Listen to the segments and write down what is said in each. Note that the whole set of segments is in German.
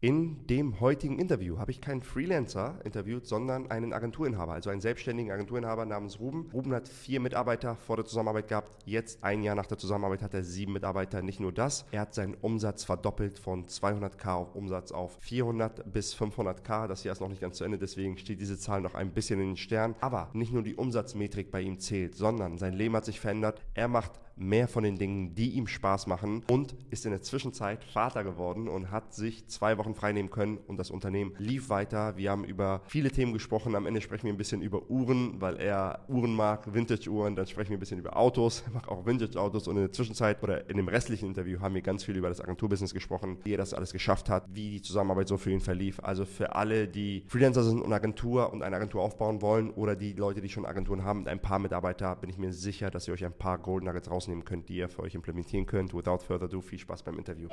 In dem heutigen Interview habe ich keinen Freelancer interviewt, sondern einen Agenturinhaber, also einen selbstständigen Agenturinhaber namens Ruben. Ruben hat vier Mitarbeiter vor der Zusammenarbeit gehabt. Jetzt, ein Jahr nach der Zusammenarbeit, hat er sieben Mitarbeiter. Nicht nur das, er hat seinen Umsatz verdoppelt von 200k auf Umsatz auf 400 bis 500k. Das Jahr ist noch nicht ganz zu Ende, deswegen steht diese Zahl noch ein bisschen in den Sternen. Aber nicht nur die Umsatzmetrik bei ihm zählt, sondern sein Leben hat sich verändert. Er macht mehr von den Dingen, die ihm Spaß machen und ist in der Zwischenzeit Vater geworden und hat sich zwei Wochen freinehmen können und das Unternehmen lief weiter. Wir haben über viele Themen gesprochen. Am Ende sprechen wir ein bisschen über Uhren, weil er Uhren mag, Vintage-Uhren. Dann sprechen wir ein bisschen über Autos, er mag auch Vintage-Autos und in der Zwischenzeit oder in dem restlichen Interview haben wir ganz viel über das Agenturbusiness gesprochen, wie er das alles geschafft hat, wie die Zusammenarbeit so für ihn verlief. Also für alle, die Freelancer sind und Agentur und eine Agentur aufbauen wollen oder die Leute, die schon Agenturen haben und ein paar Mitarbeiter, bin ich mir sicher, dass ihr euch ein paar Golden Nuggets raus rausnehmen könnt, die ihr für euch implementieren könnt. Without further ado, viel Spaß beim Interview.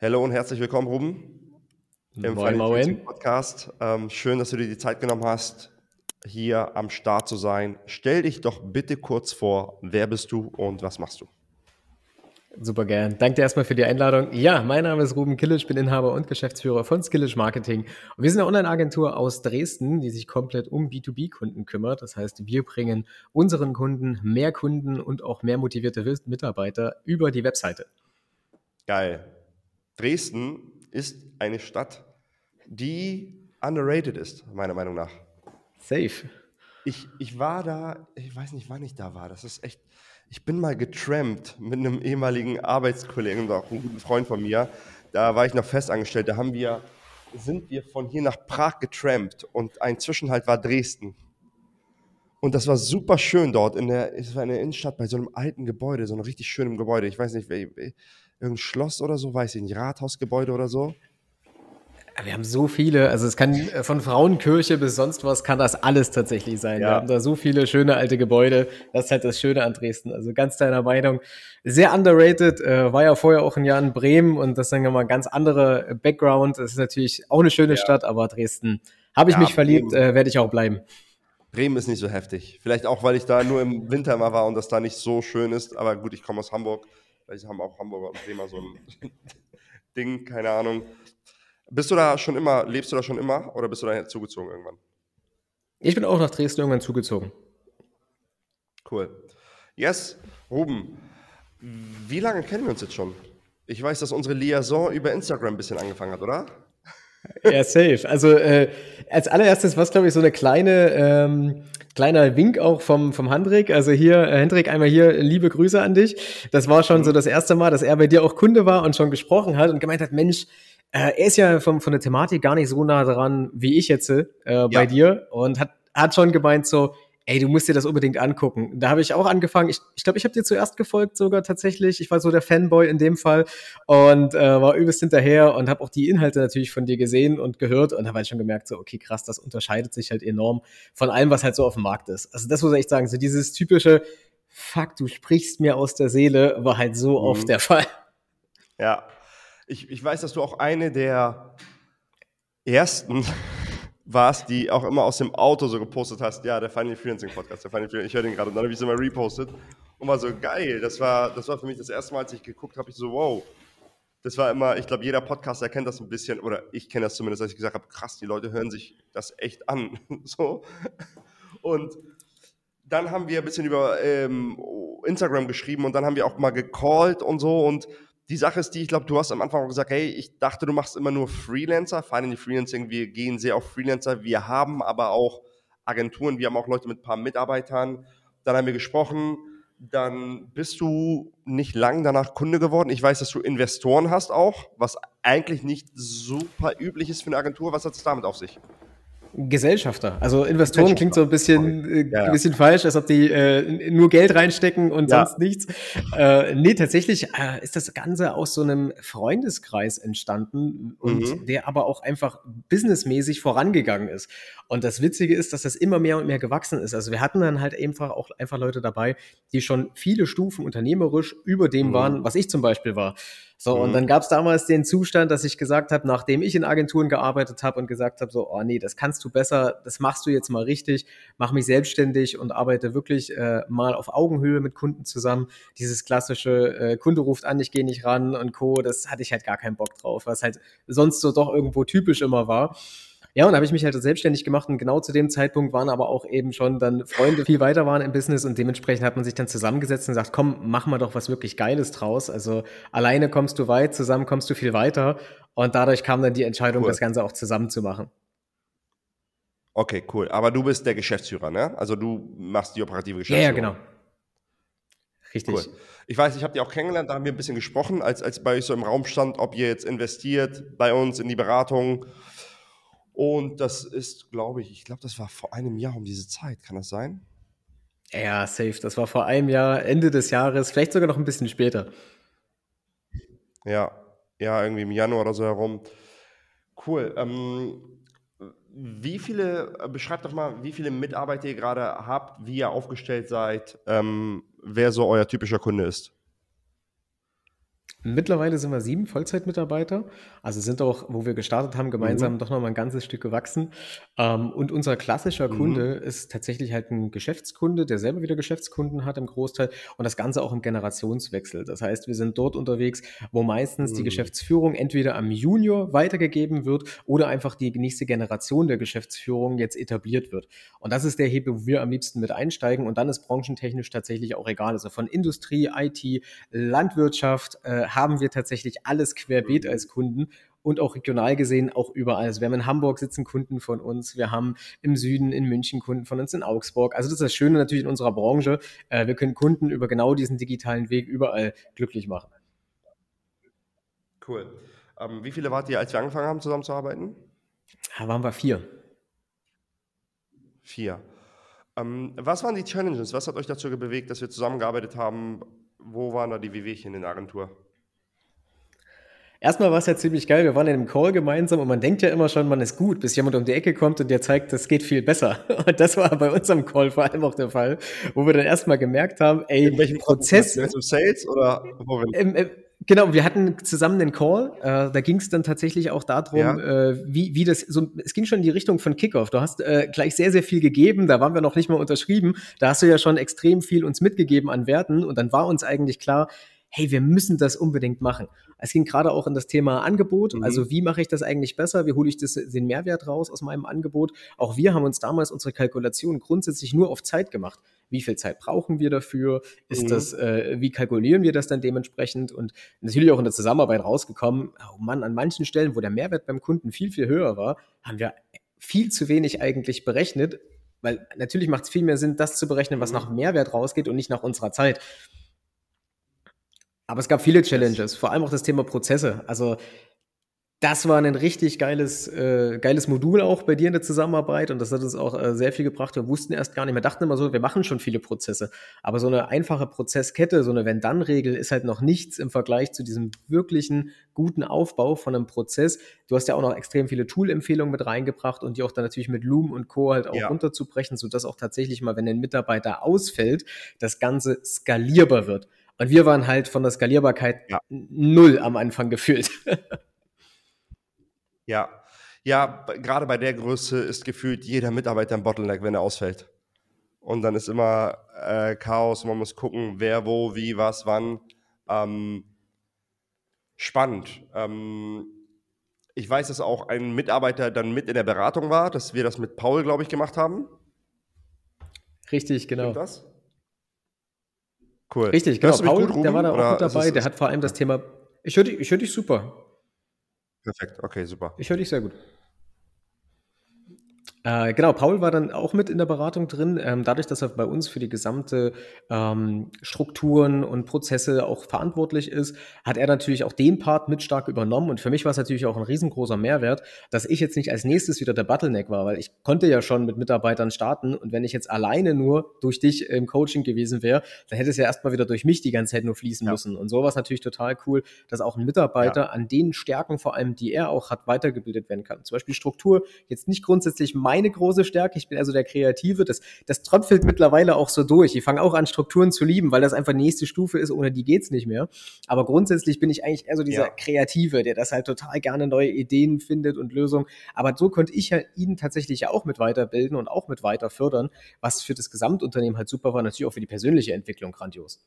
Hallo und herzlich willkommen, Ruben. Im Moin, Podcast. Ähm, schön, dass du dir die Zeit genommen hast, hier am Start zu sein. Stell dich doch bitte kurz vor, wer bist du und was machst du? Super gern. Danke dir erstmal für die Einladung. Ja, mein Name ist Ruben Killisch, bin Inhaber und Geschäftsführer von Skillish Marketing. Und wir sind eine Online-Agentur aus Dresden, die sich komplett um B2B-Kunden kümmert. Das heißt, wir bringen unseren Kunden mehr Kunden und auch mehr motivierte Mitarbeiter über die Webseite. Geil. Dresden ist eine Stadt, die underrated ist, meiner Meinung nach. Safe. Ich, ich war da, ich weiß nicht, wann ich da war. Das ist echt ich bin mal getrampt mit einem ehemaligen Arbeitskollegen und auch einem guten Freund von mir. Da war ich noch festangestellt. Da haben wir, sind wir von hier nach Prag getrampt und ein Zwischenhalt war Dresden. Und das war super schön dort. In der, es war in der Innenstadt bei so einem alten Gebäude, so einem richtig schönen Gebäude. Ich weiß nicht, irgendein Schloss oder so, weiß ich nicht, Rathausgebäude oder so. Wir haben so viele, also es kann äh, von Frauenkirche bis sonst was kann das alles tatsächlich sein. Ja. Wir haben da so viele schöne alte Gebäude. Das ist halt das Schöne an Dresden. Also ganz deiner Meinung. Sehr underrated. Äh, war ja vorher auch ein Jahr in Bremen und das ist dann nochmal ganz anderer Background. Das ist natürlich auch eine schöne ja. Stadt, aber Dresden habe ich ja, mich verliebt, äh, werde ich auch bleiben. Bremen ist nicht so heftig. Vielleicht auch, weil ich da nur im Winter mal war und das da nicht so schön ist. Aber gut, ich komme aus Hamburg. Vielleicht haben auch Hamburger und Bremer so ein Ding, keine Ahnung. Bist du da schon immer, lebst du da schon immer oder bist du da zugezogen irgendwann? Ich bin auch nach Dresden irgendwann zugezogen. Cool. Yes, Ruben, wie lange kennen wir uns jetzt schon? Ich weiß, dass unsere Liaison über Instagram ein bisschen angefangen hat, oder? Ja, safe. Also äh, als allererstes war es, glaube ich, so eine kleine, ähm, kleiner Wink auch vom, vom Hendrik. Also hier, äh, Hendrik, einmal hier liebe Grüße an dich. Das war schon mhm. so das erste Mal, dass er bei dir auch Kunde war und schon gesprochen hat und gemeint hat, Mensch, äh, er ist ja vom, von der Thematik gar nicht so nah dran wie ich jetzt äh, bei ja. dir und hat, hat schon gemeint so, ey, du musst dir das unbedingt angucken. Da habe ich auch angefangen. Ich glaube, ich, glaub, ich habe dir zuerst gefolgt sogar tatsächlich. Ich war so der Fanboy in dem Fall und äh, war übelst hinterher und habe auch die Inhalte natürlich von dir gesehen und gehört und habe halt schon gemerkt, so, okay, krass, das unterscheidet sich halt enorm von allem, was halt so auf dem Markt ist. Also das muss ich echt sagen, so dieses typische, fuck, du sprichst mir aus der Seele, war halt so mhm. oft der Fall. Ja, ich, ich weiß, dass du auch eine der ersten warst, die auch immer aus dem Auto so gepostet hast, ja, der Final Freelancing Podcast, der Final Freelancing, ich höre den gerade und dann habe ich es immer repostet und war so geil. Das war, das war für mich das erste Mal, als ich geguckt habe, ich so, wow. Das war immer, ich glaube, jeder Podcaster kennt das ein bisschen, oder ich kenne das zumindest, als ich gesagt habe, krass, die Leute hören sich das echt an. so. Und dann haben wir ein bisschen über ähm, Instagram geschrieben und dann haben wir auch mal gecallt und so und die Sache ist die, ich glaube, du hast am Anfang auch gesagt, hey, ich dachte, du machst immer nur Freelancer, die Freelancing, wir gehen sehr auf Freelancer, wir haben aber auch Agenturen, wir haben auch Leute mit ein paar Mitarbeitern, dann haben wir gesprochen, dann bist du nicht lang danach Kunde geworden. Ich weiß, dass du Investoren hast auch, was eigentlich nicht super üblich ist für eine Agentur. Was hat es damit auf sich? Gesellschafter. Also Investoren klingt so ein bisschen, äh, ja, ja. bisschen falsch, als ob die äh, nur Geld reinstecken und ja. sonst nichts. Äh, nee, tatsächlich äh, ist das Ganze aus so einem Freundeskreis entstanden und mhm. der aber auch einfach businessmäßig vorangegangen ist. Und das Witzige ist, dass das immer mehr und mehr gewachsen ist. Also wir hatten dann halt einfach auch einfach Leute dabei, die schon viele Stufen unternehmerisch über dem mhm. waren, was ich zum Beispiel war. So, mhm. und dann gab es damals den Zustand, dass ich gesagt habe, nachdem ich in Agenturen gearbeitet habe und gesagt habe, so, oh nee, das kannst du besser, das machst du jetzt mal richtig, mach mich selbstständig und arbeite wirklich äh, mal auf Augenhöhe mit Kunden zusammen. Dieses klassische äh, Kunde ruft an, ich gehe nicht ran und Co., das hatte ich halt gar keinen Bock drauf, was halt sonst so doch irgendwo typisch immer war. Ja, und da habe ich mich halt selbstständig gemacht und genau zu dem Zeitpunkt waren aber auch eben schon dann Freunde viel weiter waren im Business und dementsprechend hat man sich dann zusammengesetzt und gesagt, komm, mach mal doch was wirklich Geiles draus. Also alleine kommst du weit, zusammen kommst du viel weiter und dadurch kam dann die Entscheidung, cool. das Ganze auch zusammen zu machen. Okay, cool. Aber du bist der Geschäftsführer, ne? Also du machst die operative Geschäftsführung. Ja, ja genau. Richtig. Cool. Ich weiß, ich habe die auch kennengelernt, da haben wir ein bisschen gesprochen, als, als bei euch so im Raum stand, ob ihr jetzt investiert bei uns in die Beratung und das ist, glaube ich, ich glaube, das war vor einem Jahr um diese Zeit. Kann das sein? Ja, safe. Das war vor einem Jahr, Ende des Jahres, vielleicht sogar noch ein bisschen später. Ja, ja, irgendwie im Januar oder so herum. Cool. Ähm, wie viele, äh, beschreibt doch mal, wie viele Mitarbeiter ihr gerade habt, wie ihr aufgestellt seid, ähm, wer so euer typischer Kunde ist. Mittlerweile sind wir sieben Vollzeitmitarbeiter, also sind auch, wo wir gestartet haben, gemeinsam mhm. doch noch mal ein ganzes Stück gewachsen. Ähm, und unser klassischer mhm. Kunde ist tatsächlich halt ein Geschäftskunde, der selber wieder Geschäftskunden hat im Großteil und das Ganze auch im Generationswechsel. Das heißt, wir sind dort unterwegs, wo meistens mhm. die Geschäftsführung entweder am Junior weitergegeben wird oder einfach die nächste Generation der Geschäftsführung jetzt etabliert wird. Und das ist der Hebel, wo wir am liebsten mit einsteigen und dann ist branchentechnisch tatsächlich auch egal. Also von Industrie, IT, Landwirtschaft, äh, haben wir tatsächlich alles querbeet mhm. als Kunden und auch regional gesehen auch überall. Also wir haben in Hamburg sitzen Kunden von uns, wir haben im Süden in München Kunden von uns in Augsburg. Also das ist das Schöne natürlich in unserer Branche. Äh, wir können Kunden über genau diesen digitalen Weg überall glücklich machen. Cool. Ähm, wie viele wart ihr, als wir angefangen haben, zusammenzuarbeiten? Da waren wir vier. Vier. Ähm, was waren die Challenges? Was hat euch dazu bewegt, dass wir zusammengearbeitet haben? Wo waren da die Wehwehchen in der Agentur? Erstmal war es ja ziemlich geil. Wir waren in einem Call gemeinsam und man denkt ja immer schon, man ist gut, bis jemand um die Ecke kommt und dir zeigt, das geht viel besser. Und das war bei unserem Call vor allem auch der Fall, wo wir dann erstmal gemerkt haben, ey, in welchem Prozess. Im Sales oder wo im, im, Genau, wir hatten zusammen einen Call. Äh, da ging es dann tatsächlich auch darum, ja. äh, wie, wie das so. Es ging schon in die Richtung von Kickoff. Du hast äh, gleich sehr, sehr viel gegeben. Da waren wir noch nicht mal unterschrieben. Da hast du ja schon extrem viel uns mitgegeben an Werten. Und dann war uns eigentlich klar, hey, wir müssen das unbedingt machen. Es ging gerade auch in das Thema Angebot. Mhm. Also wie mache ich das eigentlich besser? Wie hole ich das, den Mehrwert raus aus meinem Angebot? Auch wir haben uns damals unsere Kalkulation grundsätzlich nur auf Zeit gemacht. Wie viel Zeit brauchen wir dafür? Ist mhm. das, äh, wie kalkulieren wir das dann dementsprechend? Und natürlich auch in der Zusammenarbeit rausgekommen, oh Mann, an manchen Stellen, wo der Mehrwert beim Kunden viel, viel höher war, haben wir viel zu wenig eigentlich berechnet, weil natürlich macht es viel mehr Sinn, das zu berechnen, was mhm. nach Mehrwert rausgeht und nicht nach unserer Zeit. Aber es gab viele Challenges, vor allem auch das Thema Prozesse. Also das war ein richtig geiles, äh, geiles Modul auch bei dir in der Zusammenarbeit und das hat uns auch äh, sehr viel gebracht. Wir wussten erst gar nicht, wir dachten immer so, wir machen schon viele Prozesse, aber so eine einfache Prozesskette, so eine Wenn-Dann-Regel ist halt noch nichts im Vergleich zu diesem wirklichen guten Aufbau von einem Prozess. Du hast ja auch noch extrem viele Tool-Empfehlungen mit reingebracht und die auch dann natürlich mit Loom und Co. halt auch ja. runterzubrechen, sodass auch tatsächlich mal, wenn ein Mitarbeiter ausfällt, das Ganze skalierbar wird. Und wir waren halt von der Skalierbarkeit ja. null am Anfang gefühlt. ja. Ja, gerade bei der Größe ist gefühlt jeder Mitarbeiter ein Bottleneck, wenn er ausfällt. Und dann ist immer äh, Chaos, man muss gucken, wer, wo, wie, was, wann. Ähm, spannend. Ähm, ich weiß, dass auch ein Mitarbeiter dann mit in der Beratung war, dass wir das mit Paul, glaube ich, gemacht haben. Richtig, genau. Stimmt das? Cool. Richtig, genau. Paul, gut, der war da auch gut dabei. Der hat vor allem das Thema. Ich höre dich, hör dich super. Perfekt, okay, super. Ich höre dich sehr gut. Äh, genau, Paul war dann auch mit in der Beratung drin. Ähm, dadurch, dass er bei uns für die gesamte ähm, Strukturen und Prozesse auch verantwortlich ist, hat er natürlich auch den Part mit stark übernommen. Und für mich war es natürlich auch ein riesengroßer Mehrwert, dass ich jetzt nicht als nächstes wieder der Bottleneck war, weil ich konnte ja schon mit Mitarbeitern starten. Und wenn ich jetzt alleine nur durch dich im Coaching gewesen wäre, dann hätte es ja erstmal wieder durch mich die ganze Zeit nur fließen ja. müssen. Und so war es natürlich total cool, dass auch ein Mitarbeiter ja. an den Stärken vor allem, die er auch hat, weitergebildet werden kann. Zum Beispiel Struktur, jetzt nicht grundsätzlich mein meine große Stärke. Ich bin also der Kreative. Das, das tröpfelt mittlerweile auch so durch. Ich fange auch an, Strukturen zu lieben, weil das einfach die nächste Stufe ist, ohne die geht's nicht mehr. Aber grundsätzlich bin ich eigentlich eher so dieser ja. Kreative, der das halt total gerne neue Ideen findet und Lösungen. Aber so könnte ich ja ihn tatsächlich ja auch mit weiterbilden und auch mit weiter fördern, was für das Gesamtunternehmen halt super war, natürlich auch für die persönliche Entwicklung grandios.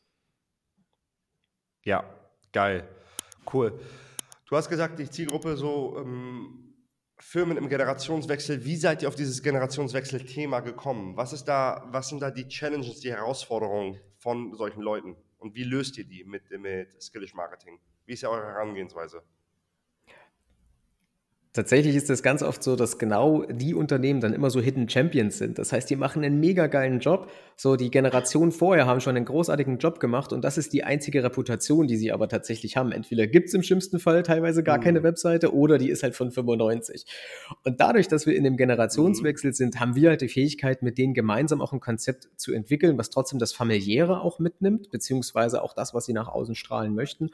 Ja, geil. Cool. Du hast gesagt, die Zielgruppe so ähm, Firmen im Generationswechsel. Wie seid ihr auf dieses Generationswechsel-Thema gekommen? Was ist da, was sind da die Challenges, die Herausforderungen von solchen Leuten? Und wie löst ihr die mit, mit Skillish Marketing? Wie ist ja eure Herangehensweise? Tatsächlich ist es ganz oft so, dass genau die Unternehmen dann immer so Hidden Champions sind. Das heißt, die machen einen mega geilen Job. So, die Generationen vorher haben schon einen großartigen Job gemacht und das ist die einzige Reputation, die sie aber tatsächlich haben. Entweder gibt es im schlimmsten Fall teilweise gar mhm. keine Webseite oder die ist halt von 95. Und dadurch, dass wir in dem Generationswechsel mhm. sind, haben wir halt die Fähigkeit, mit denen gemeinsam auch ein Konzept zu entwickeln, was trotzdem das Familiäre auch mitnimmt, beziehungsweise auch das, was sie nach außen strahlen möchten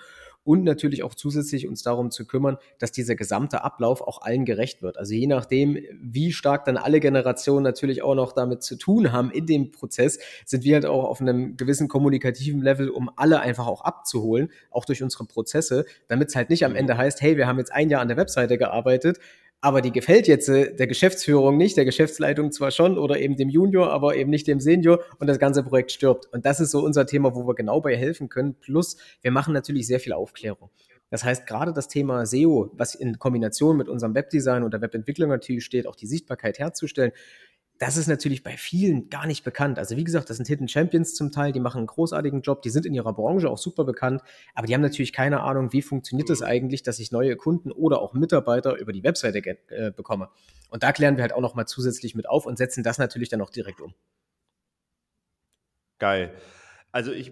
und natürlich auch zusätzlich uns darum zu kümmern, dass dieser gesamte Ablauf auch allen gerecht wird. Also je nachdem, wie stark dann alle Generationen natürlich auch noch damit zu tun haben in dem Prozess, sind wir halt auch auf einem gewissen kommunikativen Level, um alle einfach auch abzuholen, auch durch unsere Prozesse, damit es halt nicht am Ende heißt, hey, wir haben jetzt ein Jahr an der Webseite gearbeitet, aber die gefällt jetzt äh, der Geschäftsführung nicht, der Geschäftsleitung zwar schon oder eben dem Junior, aber eben nicht dem Senior und das ganze Projekt stirbt. Und das ist so unser Thema, wo wir genau bei helfen können. Plus, wir machen natürlich sehr viel Aufklärung. Das heißt, gerade das Thema SEO, was in Kombination mit unserem Webdesign und der Webentwicklung natürlich steht, auch die Sichtbarkeit herzustellen, das ist natürlich bei vielen gar nicht bekannt. Also wie gesagt, das sind Hidden Champions zum Teil, die machen einen großartigen Job, die sind in ihrer Branche auch super bekannt, aber die haben natürlich keine Ahnung, wie funktioniert es das eigentlich, dass ich neue Kunden oder auch Mitarbeiter über die Webseite äh, bekomme. Und da klären wir halt auch nochmal zusätzlich mit auf und setzen das natürlich dann auch direkt um. Geil. Also ich,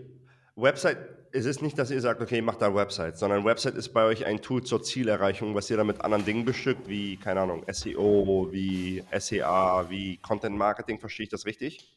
Website es ist nicht, dass ihr sagt, okay, macht da Website, sondern Website ist bei euch ein Tool zur Zielerreichung, was ihr dann mit anderen Dingen bestückt, wie, keine Ahnung, SEO, wie SEA, wie Content Marketing. Verstehe ich das richtig?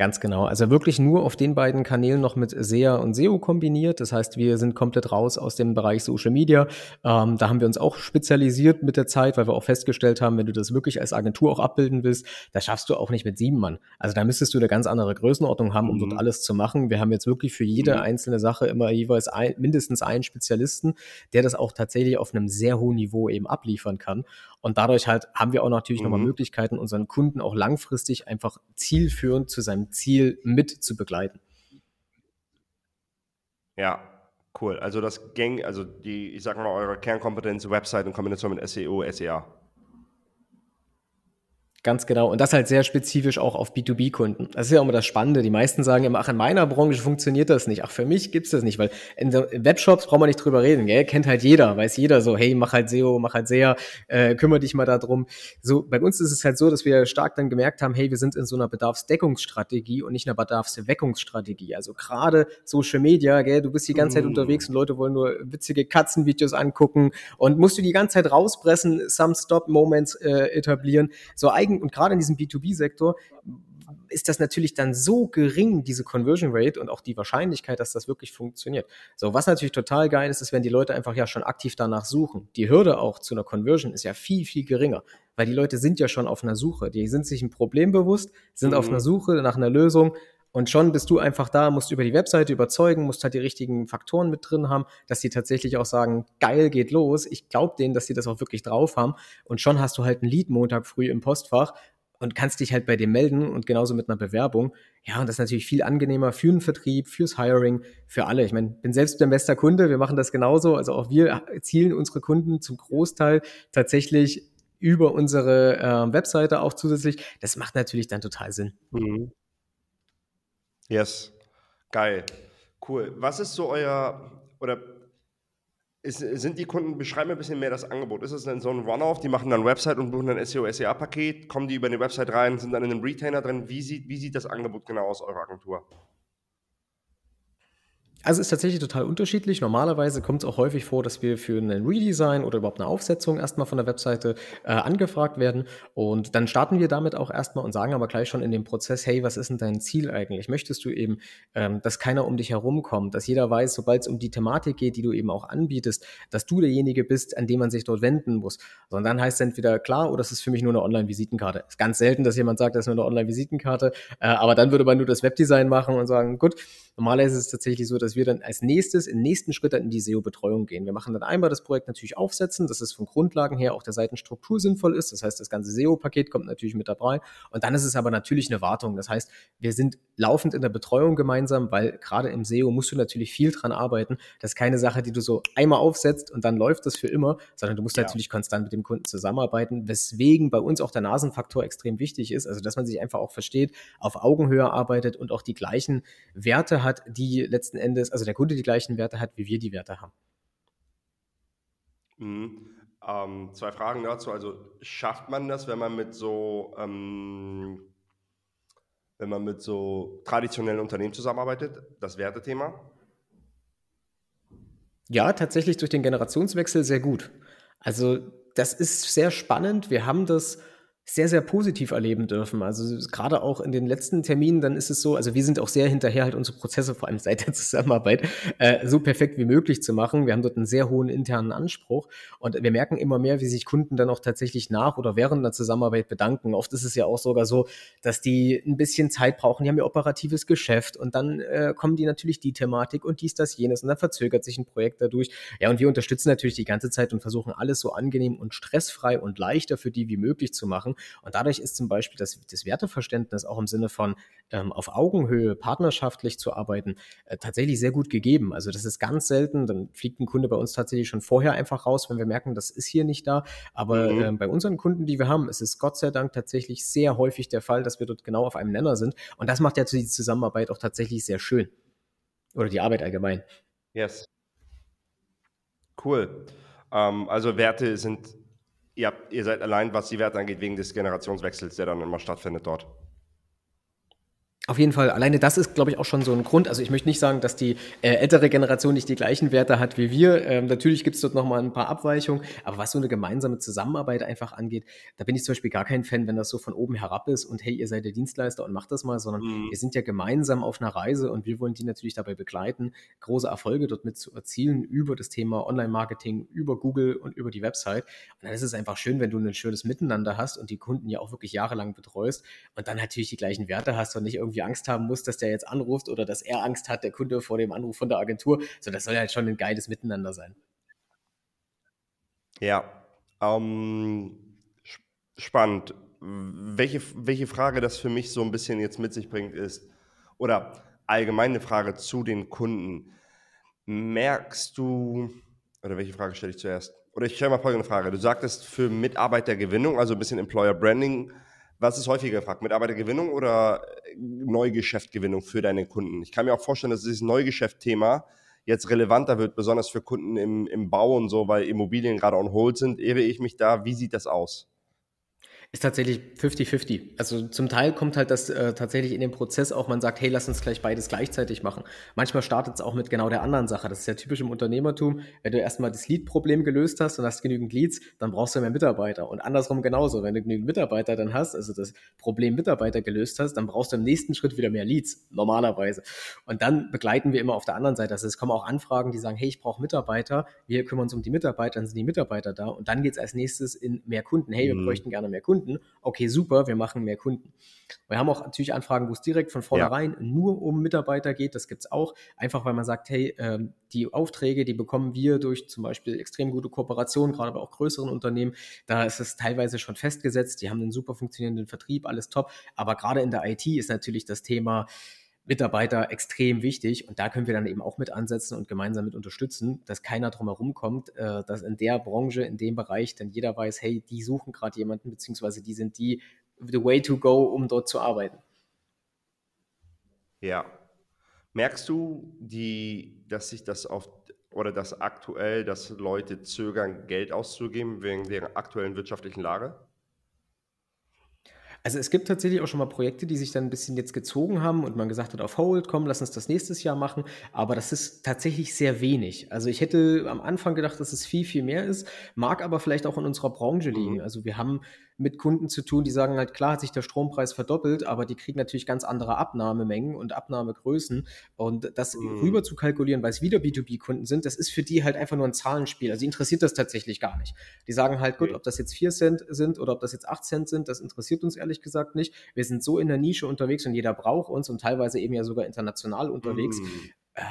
Ganz genau. Also wirklich nur auf den beiden Kanälen noch mit SEA und SEO kombiniert. Das heißt, wir sind komplett raus aus dem Bereich Social Media. Ähm, da haben wir uns auch spezialisiert mit der Zeit, weil wir auch festgestellt haben, wenn du das wirklich als Agentur auch abbilden willst, das schaffst du auch nicht mit sieben Mann. Also da müsstest du eine ganz andere Größenordnung haben, um mhm. dort alles zu machen. Wir haben jetzt wirklich für jede mhm. einzelne Sache immer jeweils ein, mindestens einen Spezialisten, der das auch tatsächlich auf einem sehr hohen Niveau eben abliefern kann. Und dadurch halt haben wir auch natürlich mhm. nochmal Möglichkeiten, unseren Kunden auch langfristig einfach zielführend zu seinem Ziel mit zu begleiten. Ja, cool. Also das Gang, also die, ich sag mal, eure Kernkompetenz, Website in Kombination mit SEO, SEA. Ganz genau. Und das halt sehr spezifisch auch auf B2B-Kunden. Das ist ja auch immer das Spannende. Die meisten sagen immer, ach, in meiner Branche funktioniert das nicht. Ach, für mich gibt's das nicht, weil in Webshops braucht man nicht drüber reden. Gell? Kennt halt jeder, weiß jeder so, hey, mach halt SEO, mach halt SEA, äh, kümmere dich mal darum. So, bei uns ist es halt so, dass wir stark dann gemerkt haben, hey, wir sind in so einer Bedarfsdeckungsstrategie und nicht einer Bedarfsweckungsstrategie. Also gerade Social Media, gell, du bist die ganze Zeit mm. unterwegs und Leute wollen nur witzige Katzenvideos angucken und musst du die ganze Zeit rauspressen, some stop Moments äh, etablieren. So eigentlich eigen und gerade in diesem B2B-Sektor ist das natürlich dann so gering, diese Conversion Rate und auch die Wahrscheinlichkeit, dass das wirklich funktioniert. So, was natürlich total geil ist, ist, wenn die Leute einfach ja schon aktiv danach suchen. Die Hürde auch zu einer Conversion ist ja viel, viel geringer, weil die Leute sind ja schon auf einer Suche. Die sind sich ein Problem bewusst, sind mhm. auf einer Suche nach einer Lösung und schon bist du einfach da, musst über die Webseite überzeugen, musst halt die richtigen Faktoren mit drin haben, dass sie tatsächlich auch sagen, geil, geht los. Ich glaube denen, dass sie das auch wirklich drauf haben. Und schon hast du halt ein Lied Montag früh im Postfach und kannst dich halt bei dem melden und genauso mit einer Bewerbung. Ja, und das ist natürlich viel angenehmer für den Vertrieb, fürs Hiring, für alle. Ich meine, bin selbst dein bester Kunde, wir machen das genauso. Also auch wir zielen unsere Kunden zum Großteil tatsächlich über unsere äh, Webseite auch zusätzlich. Das macht natürlich dann total Sinn. Mhm. Yes, geil, cool. Was ist so euer, oder ist, sind die Kunden, beschreiben mir ein bisschen mehr das Angebot. Ist es denn so ein Run-Off, die machen dann Website und buchen ein SEO, SEA-Paket, kommen die über eine Website rein, sind dann in einem Retainer drin? Wie sieht, wie sieht das Angebot genau aus eurer Agentur? Also ist tatsächlich total unterschiedlich. Normalerweise kommt es auch häufig vor, dass wir für einen Redesign oder überhaupt eine Aufsetzung erstmal von der Webseite äh, angefragt werden. Und dann starten wir damit auch erstmal und sagen aber gleich schon in dem Prozess, hey, was ist denn dein Ziel eigentlich? Möchtest du eben, ähm, dass keiner um dich herumkommt, dass jeder weiß, sobald es um die Thematik geht, die du eben auch anbietest, dass du derjenige bist, an dem man sich dort wenden muss. Sondern dann heißt es entweder klar oder es ist für mich nur eine Online-Visitenkarte. Ist ganz selten, dass jemand sagt, das ist nur eine Online-Visitenkarte. Äh, aber dann würde man nur das Webdesign machen und sagen, gut, normalerweise ist es tatsächlich so, dass wir dann als nächstes, im nächsten Schritt dann in die SEO-Betreuung gehen. Wir machen dann einmal das Projekt natürlich aufsetzen, dass es von Grundlagen her auch der Seitenstruktur sinnvoll ist. Das heißt, das ganze SEO-Paket kommt natürlich mit dabei. Und dann ist es aber natürlich eine Wartung. Das heißt, wir sind laufend in der Betreuung gemeinsam, weil gerade im SEO musst du natürlich viel dran arbeiten. Das ist keine Sache, die du so einmal aufsetzt und dann läuft das für immer, sondern du musst ja. natürlich konstant mit dem Kunden zusammenarbeiten, weswegen bei uns auch der Nasenfaktor extrem wichtig ist. Also, dass man sich einfach auch versteht, auf Augenhöhe arbeitet und auch die gleichen Werte hat, die letzten Endes Endes, also der Kunde die gleichen Werte hat, wie wir die Werte haben. Mhm. Ähm, zwei Fragen dazu. Also schafft man das, wenn man mit so, ähm, wenn man mit so traditionellen Unternehmen zusammenarbeitet, das Wertethema? Ja, tatsächlich durch den Generationswechsel sehr gut. Also das ist sehr spannend. Wir haben das sehr, sehr positiv erleben dürfen. Also gerade auch in den letzten Terminen, dann ist es so, also wir sind auch sehr hinterher, halt unsere Prozesse, vor allem seit der Zusammenarbeit, äh, so perfekt wie möglich zu machen. Wir haben dort einen sehr hohen internen Anspruch und wir merken immer mehr, wie sich Kunden dann auch tatsächlich nach oder während der Zusammenarbeit bedanken. Oft ist es ja auch sogar so, dass die ein bisschen Zeit brauchen, die haben ja operatives Geschäft und dann äh, kommen die natürlich die Thematik und dies, das, jenes und dann verzögert sich ein Projekt dadurch. Ja, und wir unterstützen natürlich die ganze Zeit und versuchen alles so angenehm und stressfrei und leichter für die wie möglich zu machen. Und dadurch ist zum Beispiel das, das Werteverständnis auch im Sinne von ähm, auf Augenhöhe partnerschaftlich zu arbeiten äh, tatsächlich sehr gut gegeben. Also das ist ganz selten. Dann fliegt ein Kunde bei uns tatsächlich schon vorher einfach raus, wenn wir merken, das ist hier nicht da. Aber mhm. äh, bei unseren Kunden, die wir haben, ist es Gott sei Dank tatsächlich sehr häufig der Fall, dass wir dort genau auf einem Nenner sind. Und das macht ja die Zusammenarbeit auch tatsächlich sehr schön. Oder die Arbeit allgemein. Yes. Cool. Ähm, also Werte sind ihr, habt, ihr seid allein, was die Werte angeht, wegen des Generationswechsels, der dann immer stattfindet dort. Auf jeden Fall. Alleine das ist, glaube ich, auch schon so ein Grund. Also ich möchte nicht sagen, dass die äh, ältere Generation nicht die gleichen Werte hat wie wir. Ähm, natürlich gibt es dort nochmal ein paar Abweichungen. Aber was so eine gemeinsame Zusammenarbeit einfach angeht, da bin ich zum Beispiel gar kein Fan, wenn das so von oben herab ist und hey, ihr seid der Dienstleister und macht das mal, sondern mhm. wir sind ja gemeinsam auf einer Reise und wir wollen die natürlich dabei begleiten, große Erfolge dort mit zu erzielen über das Thema Online-Marketing, über Google und über die Website. Und dann ist es einfach schön, wenn du ein schönes Miteinander hast und die Kunden ja auch wirklich jahrelang betreust und dann natürlich die gleichen Werte hast und nicht irgendwie irgendwie Angst haben muss, dass der jetzt anruft oder dass er Angst hat, der Kunde vor dem Anruf von der Agentur. So, das soll halt schon ein geiles Miteinander sein. Ja, ähm, spannend. Welche, welche Frage das für mich so ein bisschen jetzt mit sich bringt, ist, oder allgemeine Frage zu den Kunden. Merkst du, oder welche Frage stelle ich zuerst? Oder ich stelle mal folgende Frage. Du sagtest für Mitarbeitergewinnung, also ein bisschen Employer Branding, was ist häufiger gefragt? Mitarbeitergewinnung oder äh, Neugeschäftgewinnung für deine Kunden? Ich kann mir auch vorstellen, dass dieses Neugeschäft-Thema jetzt relevanter wird, besonders für Kunden im, im Bau und so, weil Immobilien gerade on hold sind. Irre ich mich da? Wie sieht das aus? Ist tatsächlich 50-50. Also zum Teil kommt halt das äh, tatsächlich in den Prozess auch, man sagt, hey, lass uns gleich beides gleichzeitig machen. Manchmal startet es auch mit genau der anderen Sache. Das ist ja typisch im Unternehmertum. Wenn du erstmal das Lead-Problem gelöst hast und hast genügend Leads, dann brauchst du mehr Mitarbeiter. Und andersrum genauso. Wenn du genügend Mitarbeiter dann hast, also das Problem Mitarbeiter gelöst hast, dann brauchst du im nächsten Schritt wieder mehr Leads, normalerweise. Und dann begleiten wir immer auf der anderen Seite. Also es kommen auch Anfragen, die sagen, hey, ich brauche Mitarbeiter, wir kümmern uns um die Mitarbeiter, dann sind die Mitarbeiter da. Und dann geht es als nächstes in mehr Kunden. Hey, wir mhm. bräuchten gerne mehr Kunden. Kunden. Okay, super, wir machen mehr Kunden. Wir haben auch natürlich Anfragen, wo es direkt von vornherein ja. nur um Mitarbeiter geht. Das gibt es auch. Einfach weil man sagt, hey, ähm, die Aufträge, die bekommen wir durch zum Beispiel extrem gute Kooperationen, gerade bei auch größeren Unternehmen. Da ist es teilweise schon festgesetzt. Die haben einen super funktionierenden Vertrieb, alles top. Aber gerade in der IT ist natürlich das Thema, Mitarbeiter extrem wichtig und da können wir dann eben auch mit ansetzen und gemeinsam mit unterstützen, dass keiner drumherum kommt, äh, dass in der Branche, in dem Bereich dann jeder weiß, hey, die suchen gerade jemanden, beziehungsweise die sind die the way to go, um dort zu arbeiten. Ja. Merkst du, die, dass sich das auf oder dass aktuell, dass Leute zögern, Geld auszugeben wegen der aktuellen wirtschaftlichen Lage? Also es gibt tatsächlich auch schon mal Projekte, die sich dann ein bisschen jetzt gezogen haben und man gesagt hat, auf Hold, komm, lass uns das nächstes Jahr machen. Aber das ist tatsächlich sehr wenig. Also ich hätte am Anfang gedacht, dass es viel, viel mehr ist, mag aber vielleicht auch in unserer Branche liegen. Mhm. Also wir haben mit Kunden zu tun, die sagen halt, klar hat sich der Strompreis verdoppelt, aber die kriegen natürlich ganz andere Abnahmemengen und Abnahmegrößen. Und das mhm. rüber zu kalkulieren, weil es wieder B2B-Kunden sind, das ist für die halt einfach nur ein Zahlenspiel. Also interessiert das tatsächlich gar nicht. Die sagen halt, gut, ob das jetzt 4 Cent sind oder ob das jetzt 8 Cent sind, das interessiert uns ehrlich gesagt nicht. Wir sind so in der Nische unterwegs und jeder braucht uns und teilweise eben ja sogar international unterwegs. Mhm. Äh,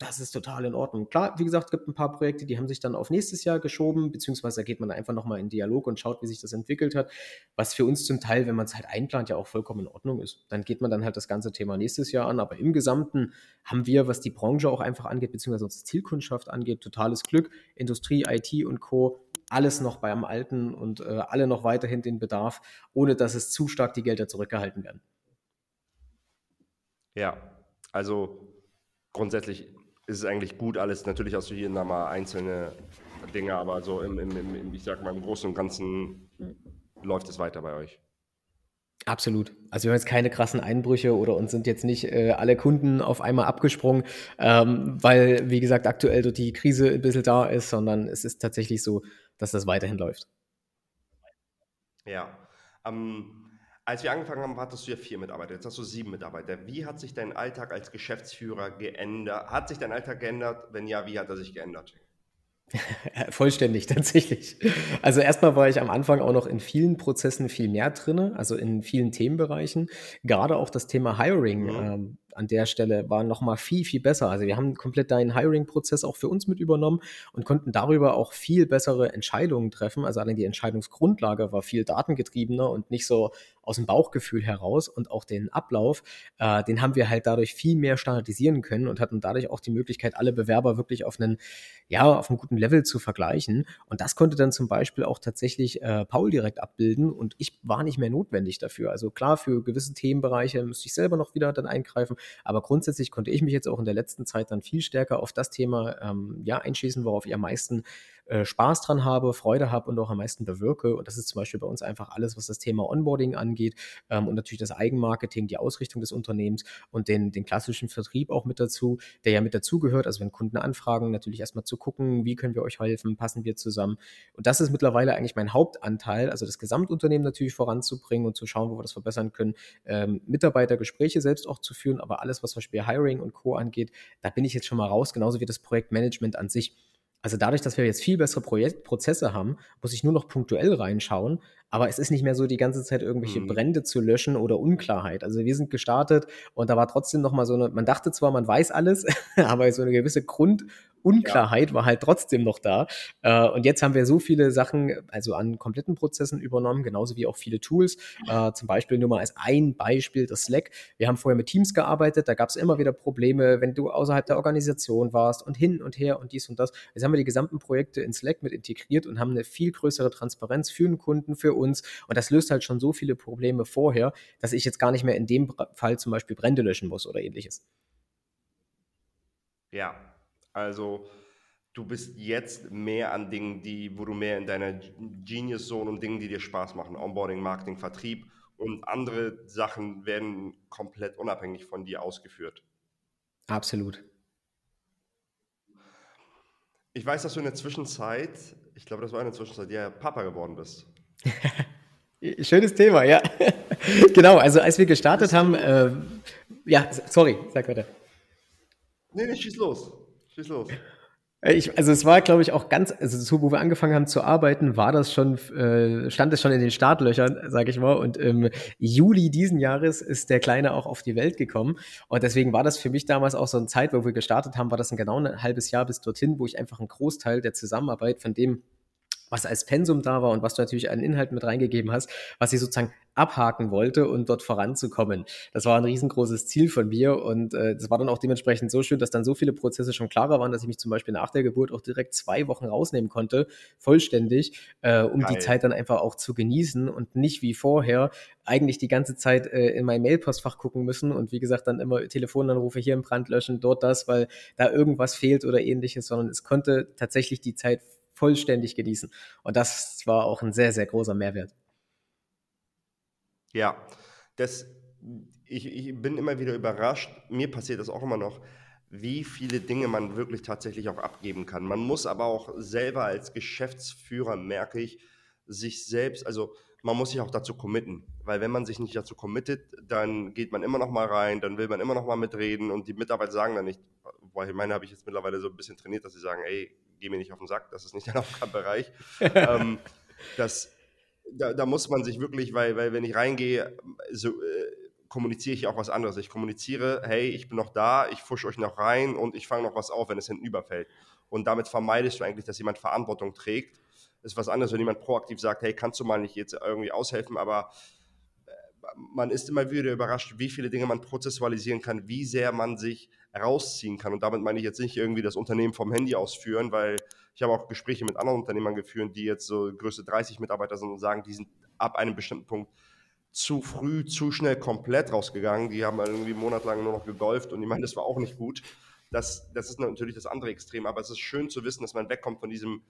das ist total in Ordnung. Klar, wie gesagt, es gibt ein paar Projekte, die haben sich dann auf nächstes Jahr geschoben, beziehungsweise da geht man einfach nochmal in Dialog und schaut, wie sich das entwickelt hat, was für uns zum Teil, wenn man es halt einplant, ja auch vollkommen in Ordnung ist. Dann geht man dann halt das ganze Thema nächstes Jahr an, aber im Gesamten haben wir, was die Branche auch einfach angeht, beziehungsweise unsere Zielkundschaft angeht, totales Glück. Industrie, IT und Co., alles noch beim Alten und äh, alle noch weiterhin den Bedarf, ohne dass es zu stark die Gelder zurückgehalten werden. Ja, also grundsätzlich ist es eigentlich gut alles. Natürlich hast du hier und mal einzelne Dinge, aber so im, im, im, ich sag mal, im Großen und Ganzen läuft es weiter bei euch. Absolut. Also wir haben jetzt keine krassen Einbrüche oder uns sind jetzt nicht äh, alle Kunden auf einmal abgesprungen, ähm, weil, wie gesagt, aktuell die Krise ein bisschen da ist, sondern es ist tatsächlich so, dass das weiterhin läuft. Ja. Ähm, als wir angefangen haben, hattest du ja vier Mitarbeiter, jetzt hast du sieben Mitarbeiter. Wie hat sich dein Alltag als Geschäftsführer geändert? Hat sich dein Alltag geändert? Wenn ja, wie hat er sich geändert? Vollständig, tatsächlich. Also erstmal war ich am Anfang auch noch in vielen Prozessen viel mehr drin, also in vielen Themenbereichen. Gerade auch das Thema Hiring mhm. ähm, an der Stelle war nochmal viel, viel besser. Also wir haben komplett deinen Hiring-Prozess auch für uns mit übernommen und konnten darüber auch viel bessere Entscheidungen treffen. Also allein die Entscheidungsgrundlage war viel datengetriebener und nicht so aus dem Bauchgefühl heraus und auch den Ablauf, äh, den haben wir halt dadurch viel mehr standardisieren können und hatten dadurch auch die Möglichkeit, alle Bewerber wirklich auf einen, ja, auf einem guten Level zu vergleichen. Und das konnte dann zum Beispiel auch tatsächlich äh, Paul direkt abbilden und ich war nicht mehr notwendig dafür. Also klar, für gewisse Themenbereiche müsste ich selber noch wieder dann eingreifen, aber grundsätzlich konnte ich mich jetzt auch in der letzten Zeit dann viel stärker auf das Thema ähm, ja, einschießen, worauf ich am meisten äh, Spaß dran habe, Freude habe und auch am meisten bewirke. Und das ist zum Beispiel bei uns einfach alles, was das Thema Onboarding angeht ähm, und natürlich das Eigenmarketing, die Ausrichtung des Unternehmens und den, den klassischen Vertrieb auch mit dazu, der ja mit dazugehört. Also wenn Kunden anfragen, natürlich erstmal zu gucken, wie können wir euch helfen, passen wir zusammen. Und das ist mittlerweile eigentlich mein Hauptanteil, also das Gesamtunternehmen natürlich voranzubringen und zu schauen, wo wir das verbessern können, ähm, Mitarbeitergespräche selbst auch zu führen, aber alles, was zum Beispiel Hiring und Co. angeht, da bin ich jetzt schon mal raus, genauso wie das Projektmanagement an sich. Also dadurch, dass wir jetzt viel bessere Projekt Prozesse haben, muss ich nur noch punktuell reinschauen. Aber es ist nicht mehr so, die ganze Zeit irgendwelche mhm. Brände zu löschen oder Unklarheit. Also wir sind gestartet und da war trotzdem noch mal so eine, man dachte zwar, man weiß alles, aber so eine gewisse Grund- Unklarheit ja. war halt trotzdem noch da. Äh, und jetzt haben wir so viele Sachen, also an kompletten Prozessen übernommen, genauso wie auch viele Tools. Äh, zum Beispiel nur mal als ein Beispiel das Slack. Wir haben vorher mit Teams gearbeitet, da gab es immer wieder Probleme, wenn du außerhalb der Organisation warst und hin und her und dies und das. Jetzt haben wir die gesamten Projekte in Slack mit integriert und haben eine viel größere Transparenz für den Kunden, für uns. Und das löst halt schon so viele Probleme vorher, dass ich jetzt gar nicht mehr in dem Fall zum Beispiel Brände löschen muss oder ähnliches. Ja, also du bist jetzt mehr an Dingen, die, wo du mehr in deiner Genius Zone und Dingen, die dir Spaß machen, Onboarding, Marketing, Vertrieb und andere Sachen werden komplett unabhängig von dir ausgeführt. Absolut. Ich weiß, dass du in der Zwischenzeit, ich glaube, das war in der Zwischenzeit, ja, Papa geworden bist. Schönes Thema, ja. genau, also als wir gestartet haben, äh, ja, sorry, sag weiter. Nee, nee, schieß los. Schieß los. Äh, ich, also es war, glaube ich, auch ganz, also so, wo wir angefangen haben zu arbeiten, war das schon, äh, stand es schon in den Startlöchern, sage ich mal. Und im Juli diesen Jahres ist der Kleine auch auf die Welt gekommen. Und deswegen war das für mich damals auch so eine Zeit, wo wir gestartet haben, war das ein genau ein halbes Jahr bis dorthin, wo ich einfach einen Großteil der Zusammenarbeit von dem was als Pensum da war und was du natürlich an Inhalt mit reingegeben hast, was ich sozusagen abhaken wollte und dort voranzukommen. Das war ein riesengroßes Ziel von mir und äh, das war dann auch dementsprechend so schön, dass dann so viele Prozesse schon klarer waren, dass ich mich zum Beispiel nach der Geburt auch direkt zwei Wochen rausnehmen konnte, vollständig, äh, um Geil. die Zeit dann einfach auch zu genießen und nicht wie vorher eigentlich die ganze Zeit äh, in mein Mailpostfach gucken müssen und wie gesagt dann immer Telefonanrufe hier im Brand löschen, dort das, weil da irgendwas fehlt oder ähnliches, sondern es konnte tatsächlich die Zeit vollständig genießen. Und das war auch ein sehr, sehr großer Mehrwert. Ja, das, ich, ich bin immer wieder überrascht, mir passiert das auch immer noch, wie viele Dinge man wirklich tatsächlich auch abgeben kann. Man muss aber auch selber als Geschäftsführer, merke ich, sich selbst, also man muss sich auch dazu committen, weil wenn man sich nicht dazu committet, dann geht man immer noch mal rein, dann will man immer noch mal mitreden und die Mitarbeiter sagen dann nicht, boah, ich meine, habe ich jetzt mittlerweile so ein bisschen trainiert, dass sie sagen, ey, geh mir nicht auf den Sack, das ist nicht dein Aufgabenbereich. ähm, das, da, da, muss man sich wirklich, weil, weil wenn ich reingehe, so, äh, kommuniziere ich auch was anderes. Ich kommuniziere, hey, ich bin noch da, ich fusche euch noch rein und ich fange noch was auf, wenn es hinten überfällt. Und damit vermeidest du eigentlich, dass jemand Verantwortung trägt. Das ist was anderes, wenn jemand proaktiv sagt, hey, kannst du mal nicht jetzt irgendwie aushelfen, aber äh, man ist immer wieder überrascht, wie viele Dinge man prozessualisieren kann, wie sehr man sich rausziehen kann. Und damit meine ich jetzt nicht irgendwie das Unternehmen vom Handy ausführen, weil ich habe auch Gespräche mit anderen Unternehmern geführt, die jetzt so Größe 30 Mitarbeiter sind und sagen, die sind ab einem bestimmten Punkt zu früh, zu schnell komplett rausgegangen. Die haben irgendwie monatelang nur noch gegolft und ich meine, das war auch nicht gut. Das, das ist natürlich das andere Extrem, aber es ist schön zu wissen, dass man wegkommt von diesem,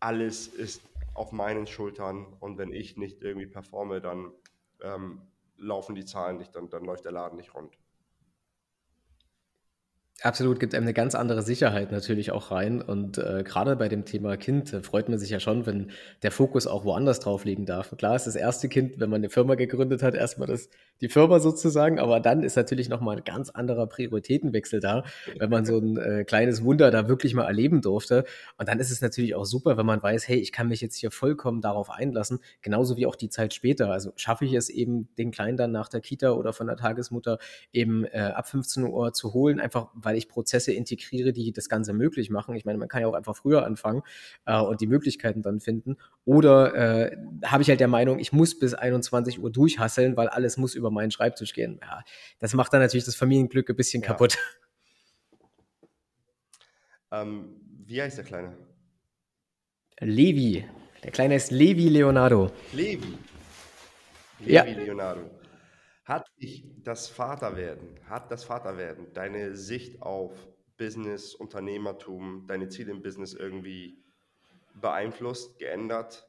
alles ist auf meinen Schultern und wenn ich nicht irgendwie performe, dann ähm, laufen die Zahlen nicht, dann, dann läuft der Laden nicht rund. Absolut, gibt einem eine ganz andere Sicherheit natürlich auch rein. Und äh, gerade bei dem Thema Kind äh, freut man sich ja schon, wenn der Fokus auch woanders drauf liegen darf. Klar ist das erste Kind, wenn man eine Firma gegründet hat, erstmal das, die Firma sozusagen, aber dann ist natürlich nochmal ein ganz anderer Prioritätenwechsel da, wenn man so ein äh, kleines Wunder da wirklich mal erleben durfte. Und dann ist es natürlich auch super, wenn man weiß, hey, ich kann mich jetzt hier vollkommen darauf einlassen, genauso wie auch die Zeit später. Also schaffe ich es eben, den Kleinen dann nach der Kita oder von der Tagesmutter eben äh, ab 15 Uhr zu holen, einfach weil ich Prozesse integriere, die das Ganze möglich machen. Ich meine, man kann ja auch einfach früher anfangen äh, und die Möglichkeiten dann finden. Oder äh, habe ich halt der Meinung, ich muss bis 21 Uhr durchhasseln, weil alles muss über meinen Schreibtisch gehen. Ja, das macht dann natürlich das Familienglück ein bisschen ja. kaputt. Ähm, wie heißt der Kleine? Levi. Der Kleine ist Levi Leonardo. Levi. Levi ja. Leonardo. Hat dich das Vaterwerden, hat das Vaterwerden deine Sicht auf Business, Unternehmertum, deine Ziele im Business irgendwie beeinflusst, geändert?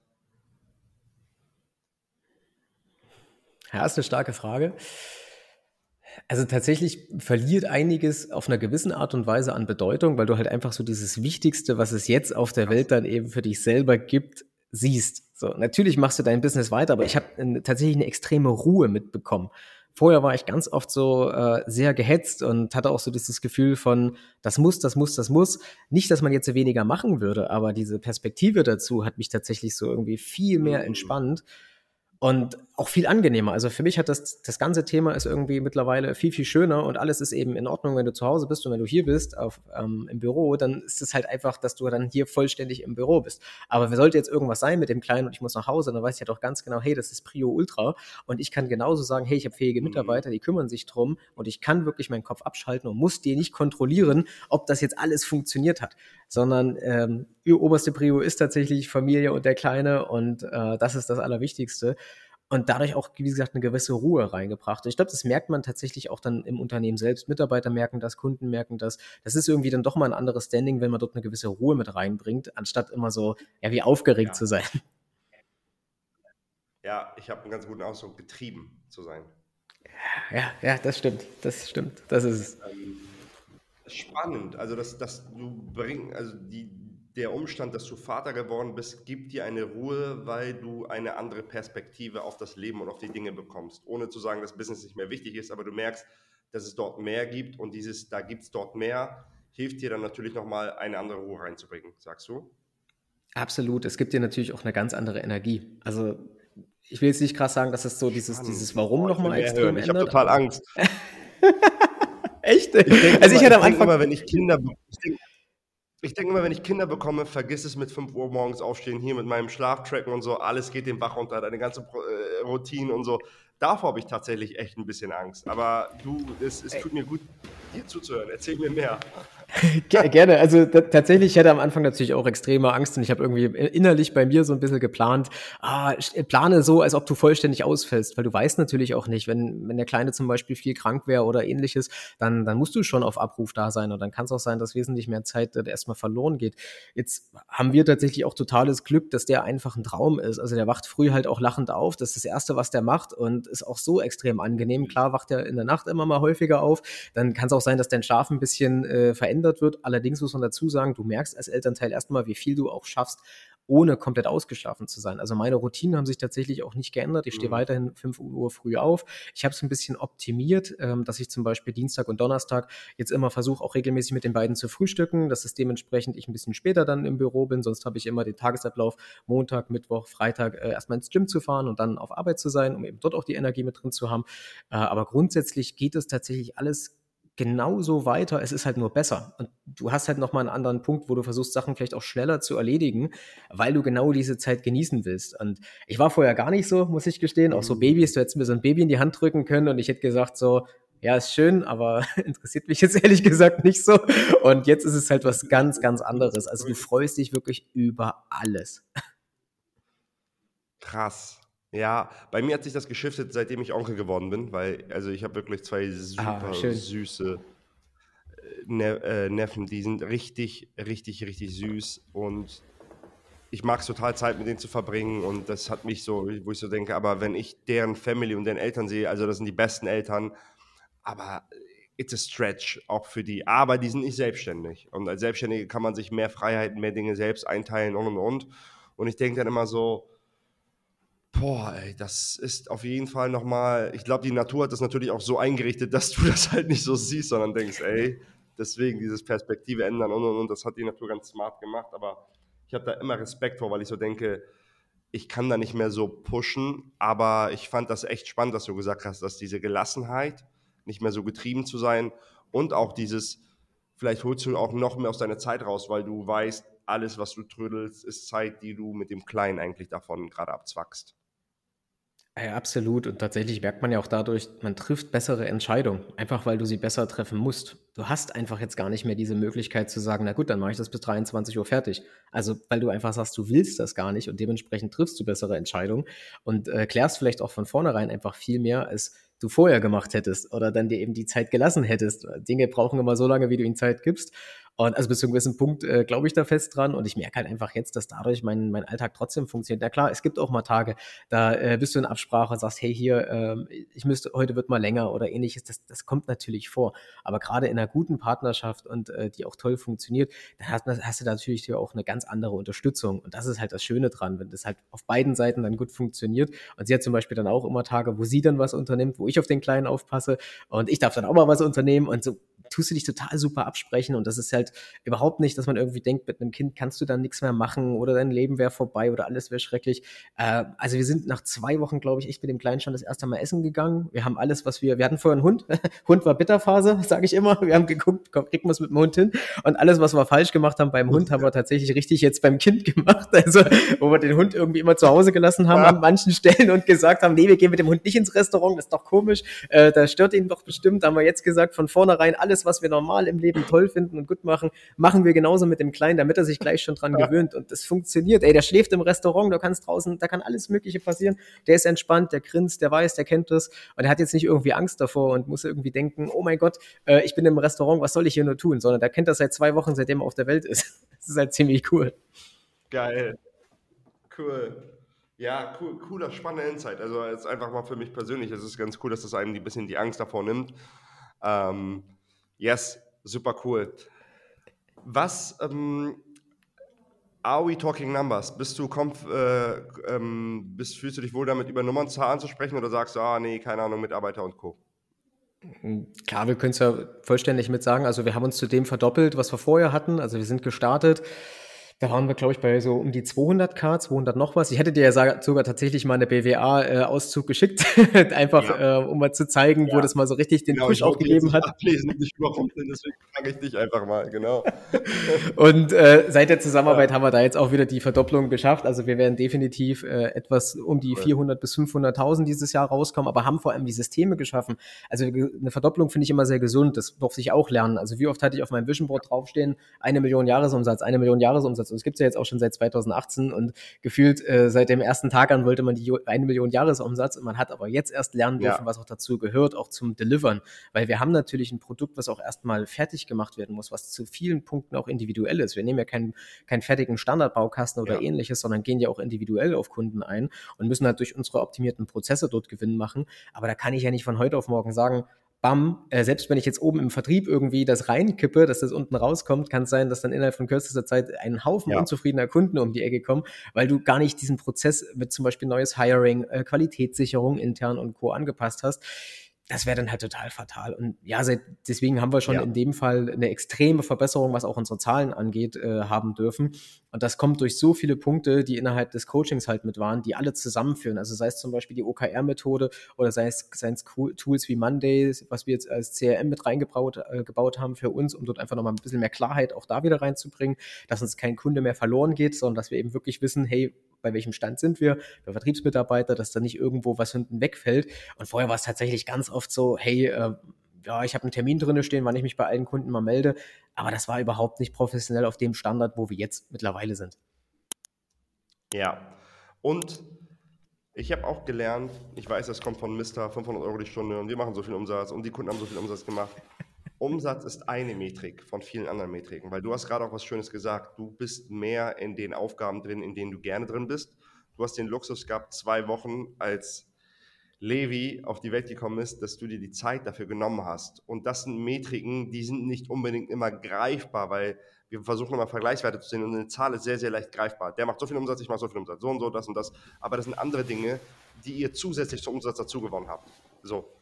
Ja, ist eine starke Frage. Also tatsächlich verliert einiges auf einer gewissen Art und Weise an Bedeutung, weil du halt einfach so dieses Wichtigste, was es jetzt auf der Welt dann eben für dich selber gibt, siehst. So, natürlich machst du dein Business weiter, aber ich habe tatsächlich eine extreme Ruhe mitbekommen. Vorher war ich ganz oft so äh, sehr gehetzt und hatte auch so dieses Gefühl von, das muss, das muss, das muss. Nicht, dass man jetzt weniger machen würde, aber diese Perspektive dazu hat mich tatsächlich so irgendwie viel mehr mhm. entspannt und auch viel angenehmer. Also für mich hat das, das ganze Thema ist irgendwie mittlerweile viel, viel schöner und alles ist eben in Ordnung, wenn du zu Hause bist und wenn du hier bist auf, ähm, im Büro, dann ist es halt einfach, dass du dann hier vollständig im Büro bist. Aber sollte jetzt irgendwas sein mit dem Kleinen und ich muss nach Hause, dann weiß ich ja doch ganz genau, hey, das ist Prio Ultra und ich kann genauso sagen, hey, ich habe fähige mhm. Mitarbeiter, die kümmern sich drum und ich kann wirklich meinen Kopf abschalten und muss dir nicht kontrollieren, ob das jetzt alles funktioniert hat, sondern ähm, ihr oberste Prio ist tatsächlich Familie und der Kleine und äh, das ist das Allerwichtigste und dadurch auch, wie gesagt, eine gewisse Ruhe reingebracht. Und ich glaube, das merkt man tatsächlich auch dann im Unternehmen selbst. Mitarbeiter merken das, Kunden merken das. Das ist irgendwie dann doch mal ein anderes Standing, wenn man dort eine gewisse Ruhe mit reinbringt, anstatt immer so, ja, wie aufgeregt ja. zu sein. Ja, ich habe einen ganz guten Ausdruck, getrieben zu sein. Ja, ja, das stimmt. Das stimmt. Das ist es. Ähm, spannend. Also, dass, dass du bringst, also die, der Umstand, dass du Vater geworden bist, gibt dir eine Ruhe, weil du eine andere Perspektive auf das Leben und auf die Dinge bekommst. Ohne zu sagen, dass Business nicht mehr wichtig ist, aber du merkst, dass es dort mehr gibt und dieses, da gibt es dort mehr, hilft dir dann natürlich nochmal eine andere Ruhe reinzubringen, sagst du? Absolut. Es gibt dir natürlich auch eine ganz andere Energie. Also ich will jetzt nicht krass sagen, dass es so dieses, dieses Warum oh, nochmal extrem hören. Ich habe total Angst. Echt? Ich also ich hatte am Anfang... Immer, wenn ich Kinder... Ich denke, ich denke immer, wenn ich Kinder bekomme, vergiss es mit 5 Uhr morgens aufstehen, hier mit meinem Schlaftracken und so, alles geht den Bach runter, deine ganze äh, Routine und so. Davor habe ich tatsächlich echt ein bisschen Angst. Aber du, es, es tut mir gut, dir zuzuhören. Erzähl mir mehr. Gerne. Also tatsächlich, ich hatte am Anfang natürlich auch extreme Angst und ich habe irgendwie innerlich bei mir so ein bisschen geplant, ah, plane so, als ob du vollständig ausfällst, weil du weißt natürlich auch nicht, wenn, wenn der Kleine zum Beispiel viel krank wäre oder ähnliches, dann, dann musst du schon auf Abruf da sein und dann kann es auch sein, dass wesentlich mehr Zeit erstmal verloren geht. Jetzt haben wir tatsächlich auch totales Glück, dass der einfach ein Traum ist. Also der wacht früh halt auch lachend auf. Das ist das Erste, was der macht und ist auch so extrem angenehm. Klar wacht er in der Nacht immer mal häufiger auf. Dann kann es auch sein, dass dein Schlaf ein bisschen äh, verändert wird. Allerdings muss man dazu sagen, du merkst als Elternteil erstmal, wie viel du auch schaffst, ohne komplett ausgeschlafen zu sein. Also meine Routinen haben sich tatsächlich auch nicht geändert. Ich stehe mhm. weiterhin 5 Uhr früh auf. Ich habe es ein bisschen optimiert, ähm, dass ich zum Beispiel Dienstag und Donnerstag jetzt immer versuche, auch regelmäßig mit den beiden zu frühstücken, dass es dementsprechend ich ein bisschen später dann im Büro bin. Sonst habe ich immer den Tagesablauf Montag, Mittwoch, Freitag äh, erstmal ins Gym zu fahren und dann auf Arbeit zu sein, um eben dort auch die Energie mit drin zu haben. Äh, aber grundsätzlich geht es tatsächlich alles genauso weiter, es ist halt nur besser. Und du hast halt nochmal einen anderen Punkt, wo du versuchst, Sachen vielleicht auch schneller zu erledigen, weil du genau diese Zeit genießen willst. Und ich war vorher gar nicht so, muss ich gestehen. Auch so mhm. Babys, du hättest mir so ein Baby in die Hand drücken können und ich hätte gesagt so, ja, ist schön, aber interessiert mich jetzt ehrlich gesagt nicht so. Und jetzt ist es halt was ganz, ganz anderes. Also du freust dich wirklich über alles. Krass. Ja, bei mir hat sich das geschiftet, seitdem ich Onkel geworden bin, weil also ich habe wirklich zwei ah, super schön. süße äh, ne äh, Neffen, die sind richtig, richtig, richtig süß und ich mag es total Zeit mit denen zu verbringen und das hat mich so, wo ich so denke, aber wenn ich deren Family und deren Eltern sehe, also das sind die besten Eltern, aber it's a stretch auch für die, aber die sind nicht selbstständig und als Selbstständige kann man sich mehr Freiheiten, mehr Dinge selbst einteilen und und und und ich denke dann immer so, Boah, ey, das ist auf jeden Fall nochmal, ich glaube, die Natur hat das natürlich auch so eingerichtet, dass du das halt nicht so siehst, sondern denkst, ey, deswegen dieses Perspektive ändern und und und, das hat die Natur ganz smart gemacht, aber ich habe da immer Respekt vor, weil ich so denke, ich kann da nicht mehr so pushen, aber ich fand das echt spannend, dass du gesagt hast, dass diese Gelassenheit, nicht mehr so getrieben zu sein und auch dieses, vielleicht holst du auch noch mehr aus deiner Zeit raus, weil du weißt, alles, was du trödelst, ist Zeit, die du mit dem Kleinen eigentlich davon gerade abzwackst. Ja, absolut. Und tatsächlich merkt man ja auch dadurch, man trifft bessere Entscheidungen, einfach weil du sie besser treffen musst. Du hast einfach jetzt gar nicht mehr diese Möglichkeit zu sagen, na gut, dann mache ich das bis 23 Uhr fertig. Also, weil du einfach sagst, du willst das gar nicht und dementsprechend triffst du bessere Entscheidungen und äh, klärst vielleicht auch von vornherein einfach viel mehr, als du vorher gemacht hättest oder dann dir eben die Zeit gelassen hättest. Dinge brauchen immer so lange, wie du ihnen Zeit gibst. Und also bis zu einem gewissen Punkt äh, glaube ich da fest dran und ich merke halt einfach jetzt, dass dadurch mein, mein Alltag trotzdem funktioniert. Na klar, es gibt auch mal Tage, da äh, bist du in Absprache und sagst, hey hier, ähm, ich müsste, heute wird mal länger oder ähnliches. Das, das kommt natürlich vor. Aber gerade in einer guten Partnerschaft und äh, die auch toll funktioniert, dann hast, hast du da natürlich auch eine ganz andere Unterstützung. Und das ist halt das Schöne dran, wenn das halt auf beiden Seiten dann gut funktioniert. Und sie hat zum Beispiel dann auch immer Tage, wo sie dann was unternimmt, wo ich auf den Kleinen aufpasse und ich darf dann auch mal was unternehmen und so tust du dich total super absprechen und das ist halt überhaupt nicht, dass man irgendwie denkt, mit einem Kind kannst du dann nichts mehr machen oder dein Leben wäre vorbei oder alles wäre schrecklich. Äh, also wir sind nach zwei Wochen, glaube ich, echt mit dem Kleinen schon das erste Mal essen gegangen. Wir haben alles, was wir, wir hatten vorher einen Hund. Hund war Bitterphase, sage ich immer. Wir haben geguckt, komm, kriegen wir es mit dem Hund hin. Und alles, was wir falsch gemacht haben beim Hund, haben wir tatsächlich richtig jetzt beim Kind gemacht. Also, wo wir den Hund irgendwie immer zu Hause gelassen haben ja. an manchen Stellen und gesagt haben, nee, wir gehen mit dem Hund nicht ins Restaurant, das ist doch komisch. Äh, da stört ihn doch bestimmt. Da haben wir jetzt gesagt, von vornherein alles, was wir normal im Leben toll finden und gut machen, machen wir genauso mit dem Kleinen, damit er sich gleich schon dran gewöhnt. Und das funktioniert. Ey, der schläft im Restaurant, da kannst draußen, da kann alles Mögliche passieren. Der ist entspannt, der grinst, der weiß, der kennt das. Und er hat jetzt nicht irgendwie Angst davor und muss irgendwie denken, oh mein Gott, äh, ich bin im Restaurant, was soll ich hier nur tun? Sondern der kennt das seit zwei Wochen, seitdem er auf der Welt ist. Das ist halt ziemlich cool. Geil. Cool. Ja, cool, cooler, spannender Insight. Also jetzt einfach mal für mich persönlich, es ist ganz cool, dass das einem ein bisschen die Angst davor nimmt. Ähm, Yes, super cool. Was, ähm, are we talking numbers? Bist du, kommt, äh, ähm, bist, fühlst du dich wohl damit, über Nummernzahlen zu sprechen oder sagst du, ah, nee, keine Ahnung, Mitarbeiter und Co.? Klar, wir können es ja vollständig mit sagen. Also wir haben uns zu dem verdoppelt, was wir vorher hatten. Also wir sind gestartet Da waren wir, glaube ich, bei so um die 200k, 200 noch was. Ich hätte dir ja sogar tatsächlich mal eine BWA-Auszug äh, geschickt, einfach ja. äh, um mal zu zeigen, ja. wo das mal so richtig den genau, Push auch gegeben hat. Ablesen, nicht überrumpeln, deswegen frage ich dich einfach mal, genau. und äh, seit der Zusammenarbeit ja. haben wir da jetzt auch wieder die Verdopplung geschafft. Also wir werden definitiv äh, etwas um die 400 bis 500.000 dieses Jahr rauskommen, aber haben vor allem die Systeme geschaffen. Also eine Verdopplung finde ich immer sehr gesund. Das durfte ich auch lernen. Also wie oft hatte ich auf meinem Vision Board draufstehen, eine Million Jahresumsatz, eine Million Jahresumsatz Jahresumsatz. Und es gibt es ja jetzt auch schon seit 2018 und gefühlt äh, seit dem ersten Tag an wollte man die eine Million Jahresumsatz und man hat aber jetzt erst lernen dürfen, ja. was auch dazu gehört, auch zum Delivern. Weil wir haben natürlich ein Produkt, was auch erstmal fertig gemacht werden muss, was zu vielen Punkten auch individuell ist. Wir nehmen ja keinen, keinen fertigen Standardbaukasten oder ja. ähnliches, sondern gehen ja auch individuell auf Kunden ein und müssen halt durch unsere optimierten Prozesse dort Gewinn machen. Aber da kann ich ja nicht von heute auf morgen sagen, bam, äh, selbst wenn ich jetzt oben im Vertrieb irgendwie das reinkippe, dass das unten rauskommt, kann es sein, dass dann innerhalb von kürzester Zeit ein Haufen ja. unzufriedener Kunden um die Ecke kommen, weil du gar nicht diesen Prozess mit zum Beispiel neues Hiring, äh, Qualitätssicherung intern und Co. angepasst hast das wäre dann halt total fatal. Und ja, seit, deswegen haben wir schon ja. in dem Fall eine extreme Verbesserung, was auch unsere Zahlen angeht, äh, haben dürfen. Und das kommt durch so viele Punkte, die innerhalb des Coachings halt mit waren, die alle zusammenführen. Also sei es zum Beispiel die OKR-Methode oder sei es, sei es Tools wie Mondays, was wir jetzt als CRM mit reingebaut äh, gebaut haben für uns, um dort einfach nochmal ein bisschen mehr Klarheit auch da wieder reinzubringen, dass uns kein Kunde mehr verloren geht, sondern dass wir eben wirklich wissen, hey, bei welchem Stand sind wir, der Vertriebsmitarbeiter, dass da nicht irgendwo was hinten wegfällt. Und vorher war es tatsächlich ganz oft so, hey, äh, ja, ich habe einen Termin drinne stehen, wann ich mich bei allen Kunden mal melde. Aber das war überhaupt nicht professionell auf dem Standard, wo wir jetzt mittlerweile sind. Ja, und ich habe auch gelernt, ich weiß, das kommt von Mister 500 Euro die Stunde und wir machen so viel Umsatz und die Kunden haben so viel Umsatz gemacht. Umsatz ist eine Metrik von vielen anderen Metriken, weil du hast gerade auch was Schönes gesagt. Du bist mehr in den Aufgaben drin, in denen du gerne drin bist. Du hast den Luxus gehabt, zwei Wochen als Levi auf die Welt gekommen ist, dass du dir die Zeit dafür genommen hast. Und das sind Metriken, die sind nicht unbedingt immer greifbar, weil wir versuchen immer Vergleichswerte zu sehen und eine Zahl ist sehr, sehr leicht greifbar. Der macht so viel Umsatz, ich mache so viel Umsatz, so und so, das und das. Aber das sind andere Dinge, die ihr zusätzlich zum Umsatz dazu gewonnen habt. So.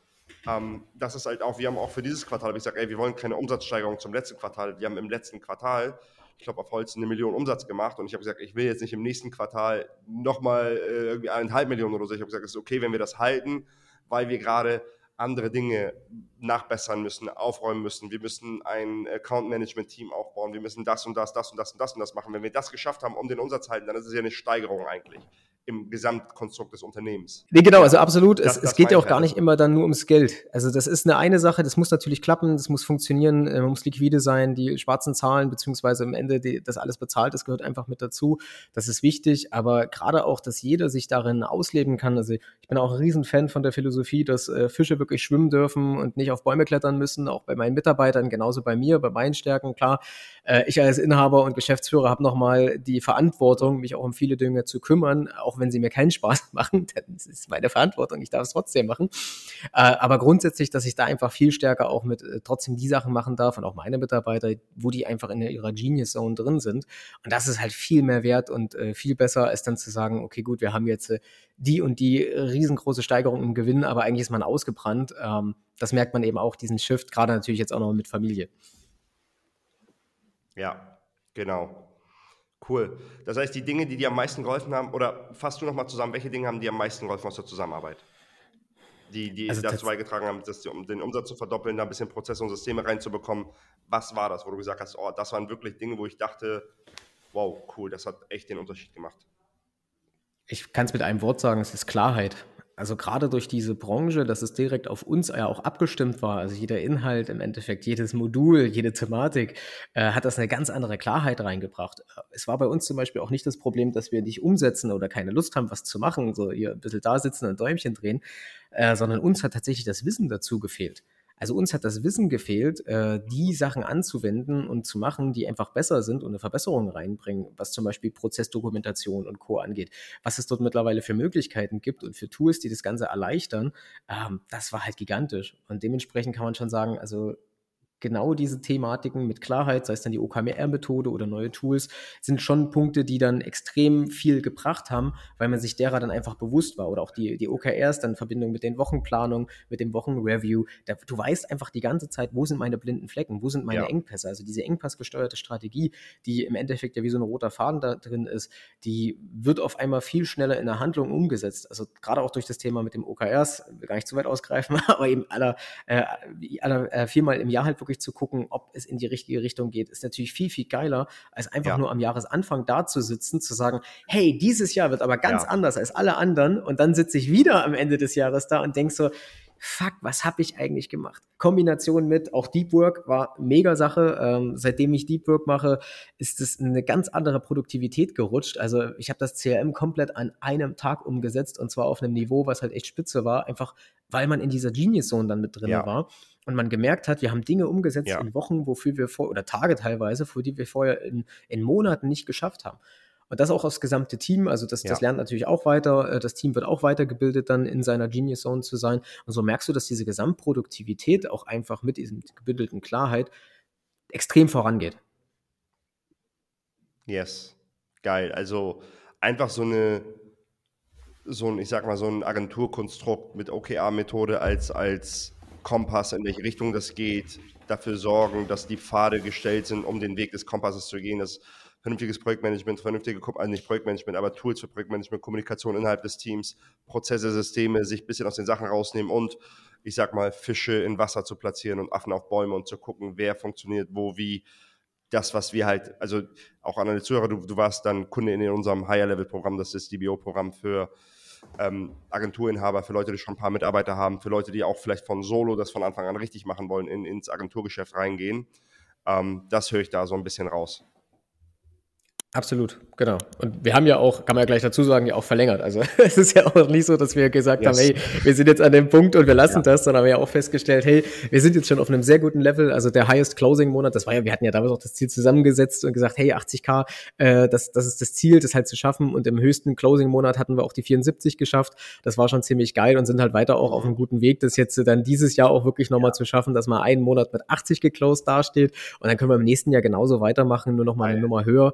Ähm, das ist halt auch, wir haben auch für dieses Quartal, habe ich gesagt, wir wollen keine Umsatzsteigerung zum letzten Quartal. Wir haben im letzten Quartal, ich glaube, auf Holz eine Million Umsatz gemacht und ich habe gesagt, ich will jetzt nicht im nächsten Quartal nochmal äh, irgendwie eineinhalb Millionen oder so. Ich habe gesagt, es ist okay, wenn wir das halten, weil wir gerade andere Dinge nachbessern müssen, aufräumen müssen. Wir müssen ein Account-Management-Team aufbauen. Wir müssen das und das, das und das und das und das machen. Wenn wir das geschafft haben, um den Umsatz zu halten, dann ist es ja eine Steigerung eigentlich im Gesamtkonstrukt des Unternehmens. Nee, genau, also absolut. Das, es, es geht ja auch gar nicht immer dann nur ums Geld. Also das ist eine eine Sache, das muss natürlich klappen, das muss funktionieren, äh, man muss liquide sein, die schwarzen Zahlen, beziehungsweise am Ende die, das alles bezahlt, das gehört einfach mit dazu. Das ist wichtig, aber gerade auch, dass jeder sich darin ausleben kann. Also ich bin auch ein Riesenfan von der Philosophie, dass äh, Fische wirklich schwimmen dürfen und nicht auf Bäume klettern müssen, auch bei meinen Mitarbeitern, genauso bei mir, bei meinen Stärken. Klar, äh, ich als Inhaber und Geschäftsführer habe nochmal die Verantwortung, mich auch um viele Dinge zu kümmern, auch auch wenn sie mir keinen Spaß machen, das ist meine Verantwortung, ich darf es trotzdem machen. Äh, aber grundsätzlich, dass ich da einfach viel stärker auch mit äh, trotzdem die Sachen machen darf und auch meine Mitarbeiter, wo die einfach in ihrer Genius Zone drin sind. Und das ist halt viel mehr wert und äh, viel besser, als dann zu sagen, okay, gut, wir haben jetzt die und die riesengroße Steigerung im Gewinn, aber eigentlich ist man ausgebrannt. Ähm, das merkt man eben auch, diesen Shift, gerade natürlich jetzt auch noch mit Familie. Ja, genau. Cool. Das heißt, die Dinge, die dir am meisten geholfen haben, oder fasst du nochmal zusammen, welche Dinge haben dir am meisten geholfen aus der Zusammenarbeit? Die, die also dazu beigetragen haben, die, um den Umsatz zu verdoppeln, da ein bisschen Prozesse und Systeme reinzubekommen. Was war das, wo du gesagt hast, oh, das waren wirklich Dinge, wo ich dachte, wow, cool, das hat echt den Unterschied gemacht? Ich kann es mit einem Wort sagen, es ist Klarheit also gerade durch diese Branche, dass es direkt auf uns ja auch abgestimmt war, also jeder Inhalt im Endeffekt, jedes Modul, jede Thematik, äh, hat das eine ganz andere Klarheit reingebracht. Es war bei uns zum Beispiel auch nicht das Problem, dass wir nicht umsetzen oder keine Lust haben, was zu machen, so hier ein bisschen da sitzen und Däumchen drehen, äh, sondern uns hat tatsächlich das Wissen dazu gefehlt. Also uns hat das Wissen gefehlt, äh, die Sachen anzuwenden und zu machen, die einfach besser sind und eine Verbesserung reinbringen, was zum Beispiel Prozessdokumentation und Co. angeht. Was es dort mittlerweile für Möglichkeiten gibt und für Tools, die das Ganze erleichtern, ähm, das war halt gigantisch. Und dementsprechend kann man schon sagen, also genau diese Thematiken mit Klarheit, sei es dann die OKR-Methode oder neue Tools, sind schon Punkte, die dann extrem viel gebracht haben, weil man sich derer dann einfach bewusst war. Oder auch die, die OKRs dann in Verbindung mit den Wochenplanungen, mit dem Wochenreview. Da, du weißt einfach die ganze Zeit, wo sind meine blinden Flecken, wo sind meine ja. Engpässe. Also diese engpassgesteuerte Strategie, die im Endeffekt ja wie so ein roter Faden da drin ist, die wird auf einmal viel schneller in der Handlung umgesetzt. Also gerade auch durch das Thema mit dem OKRs, gar nicht zu weit ausgreifen, aber eben aller, äh, aller äh, viermal im Jahr halt wirklich zu gucken, ob es in die richtige Richtung geht, ist natürlich viel, viel geiler, als einfach ja. nur am Jahresanfang da zu sitzen, zu sagen, hey, dieses Jahr wird aber ganz ja. anders als alle anderen und dann sitze ich wieder am Ende des Jahres da und denk so, fuck, was habe ich eigentlich gemacht? Kombination mit, auch Deep Work war mega Sache. Ähm, seitdem ich Deep Work mache, ist es eine ganz andere Produktivität gerutscht. Also ich habe das CRM komplett an einem Tag umgesetzt und zwar auf einem Niveau, was halt echt spitze war, einfach weil man in dieser Genius Zone dann mit drin ja. war und man gemerkt hat, wir haben Dinge umgesetzt ja. in Wochen, wofür wir vor, oder Tage teilweise, für die wir vorher in, in Monaten nicht geschafft haben. Und das auch das gesamte Team, also das, ja. das lernt natürlich auch weiter, äh, das Team wird auch weitergebildet, dann in seiner Genius Zone zu sein. Und so merkst du, dass diese Gesamtproduktivität auch einfach mit diesem gebündelten Klarheit extrem vorangeht. Yes, geil. Also einfach so eine, so ein, ich sag mal, so ein Agenturkonstrukt mit OKR-Methode als, als Kompass, in welche Richtung das geht, dafür sorgen, dass die Pfade gestellt sind, um den Weg des Kompasses zu gehen, dass vernünftiges Projektmanagement, vernünftige, also nicht Projektmanagement, aber Tools für Projektmanagement, Kommunikation innerhalb des Teams, Prozesse, Systeme, sich ein bisschen aus den Sachen rausnehmen und ich sag mal, Fische in Wasser zu platzieren und Affen auf Bäume und zu gucken, wer funktioniert wo, wie. Das, was wir halt, also auch an alle Zuhörer, du, du warst dann Kunde in unserem Higher-Level-Programm, das ist DBO-Programm für ähm, Agenturinhaber, für Leute, die schon ein paar Mitarbeiter haben, für Leute, die auch vielleicht von Solo das von Anfang an richtig machen wollen, in, ins Agenturgeschäft reingehen. Ähm, das höre ich da so ein bisschen raus. Absolut, genau. Und wir haben ja auch, kann man ja gleich dazu sagen, ja auch verlängert. Also es ist ja auch nicht so, dass wir gesagt yes. haben, hey, wir sind jetzt an dem Punkt und wir lassen ja. das, sondern haben ja auch festgestellt, hey, wir sind jetzt schon auf einem sehr guten Level. Also der Highest Closing Monat, das war ja, wir hatten ja damals auch das Ziel zusammengesetzt und gesagt, hey, 80k, äh, das, das ist das Ziel, das halt zu schaffen. Und im höchsten Closing Monat hatten wir auch die 74 geschafft. Das war schon ziemlich geil und sind halt weiter auch auf einem guten Weg, das jetzt dann dieses Jahr auch wirklich nochmal ja. zu schaffen, dass mal einen Monat mit 80 geclosed dasteht. Und dann können wir im nächsten Jahr genauso weitermachen, nur nochmal eine Nummer höher.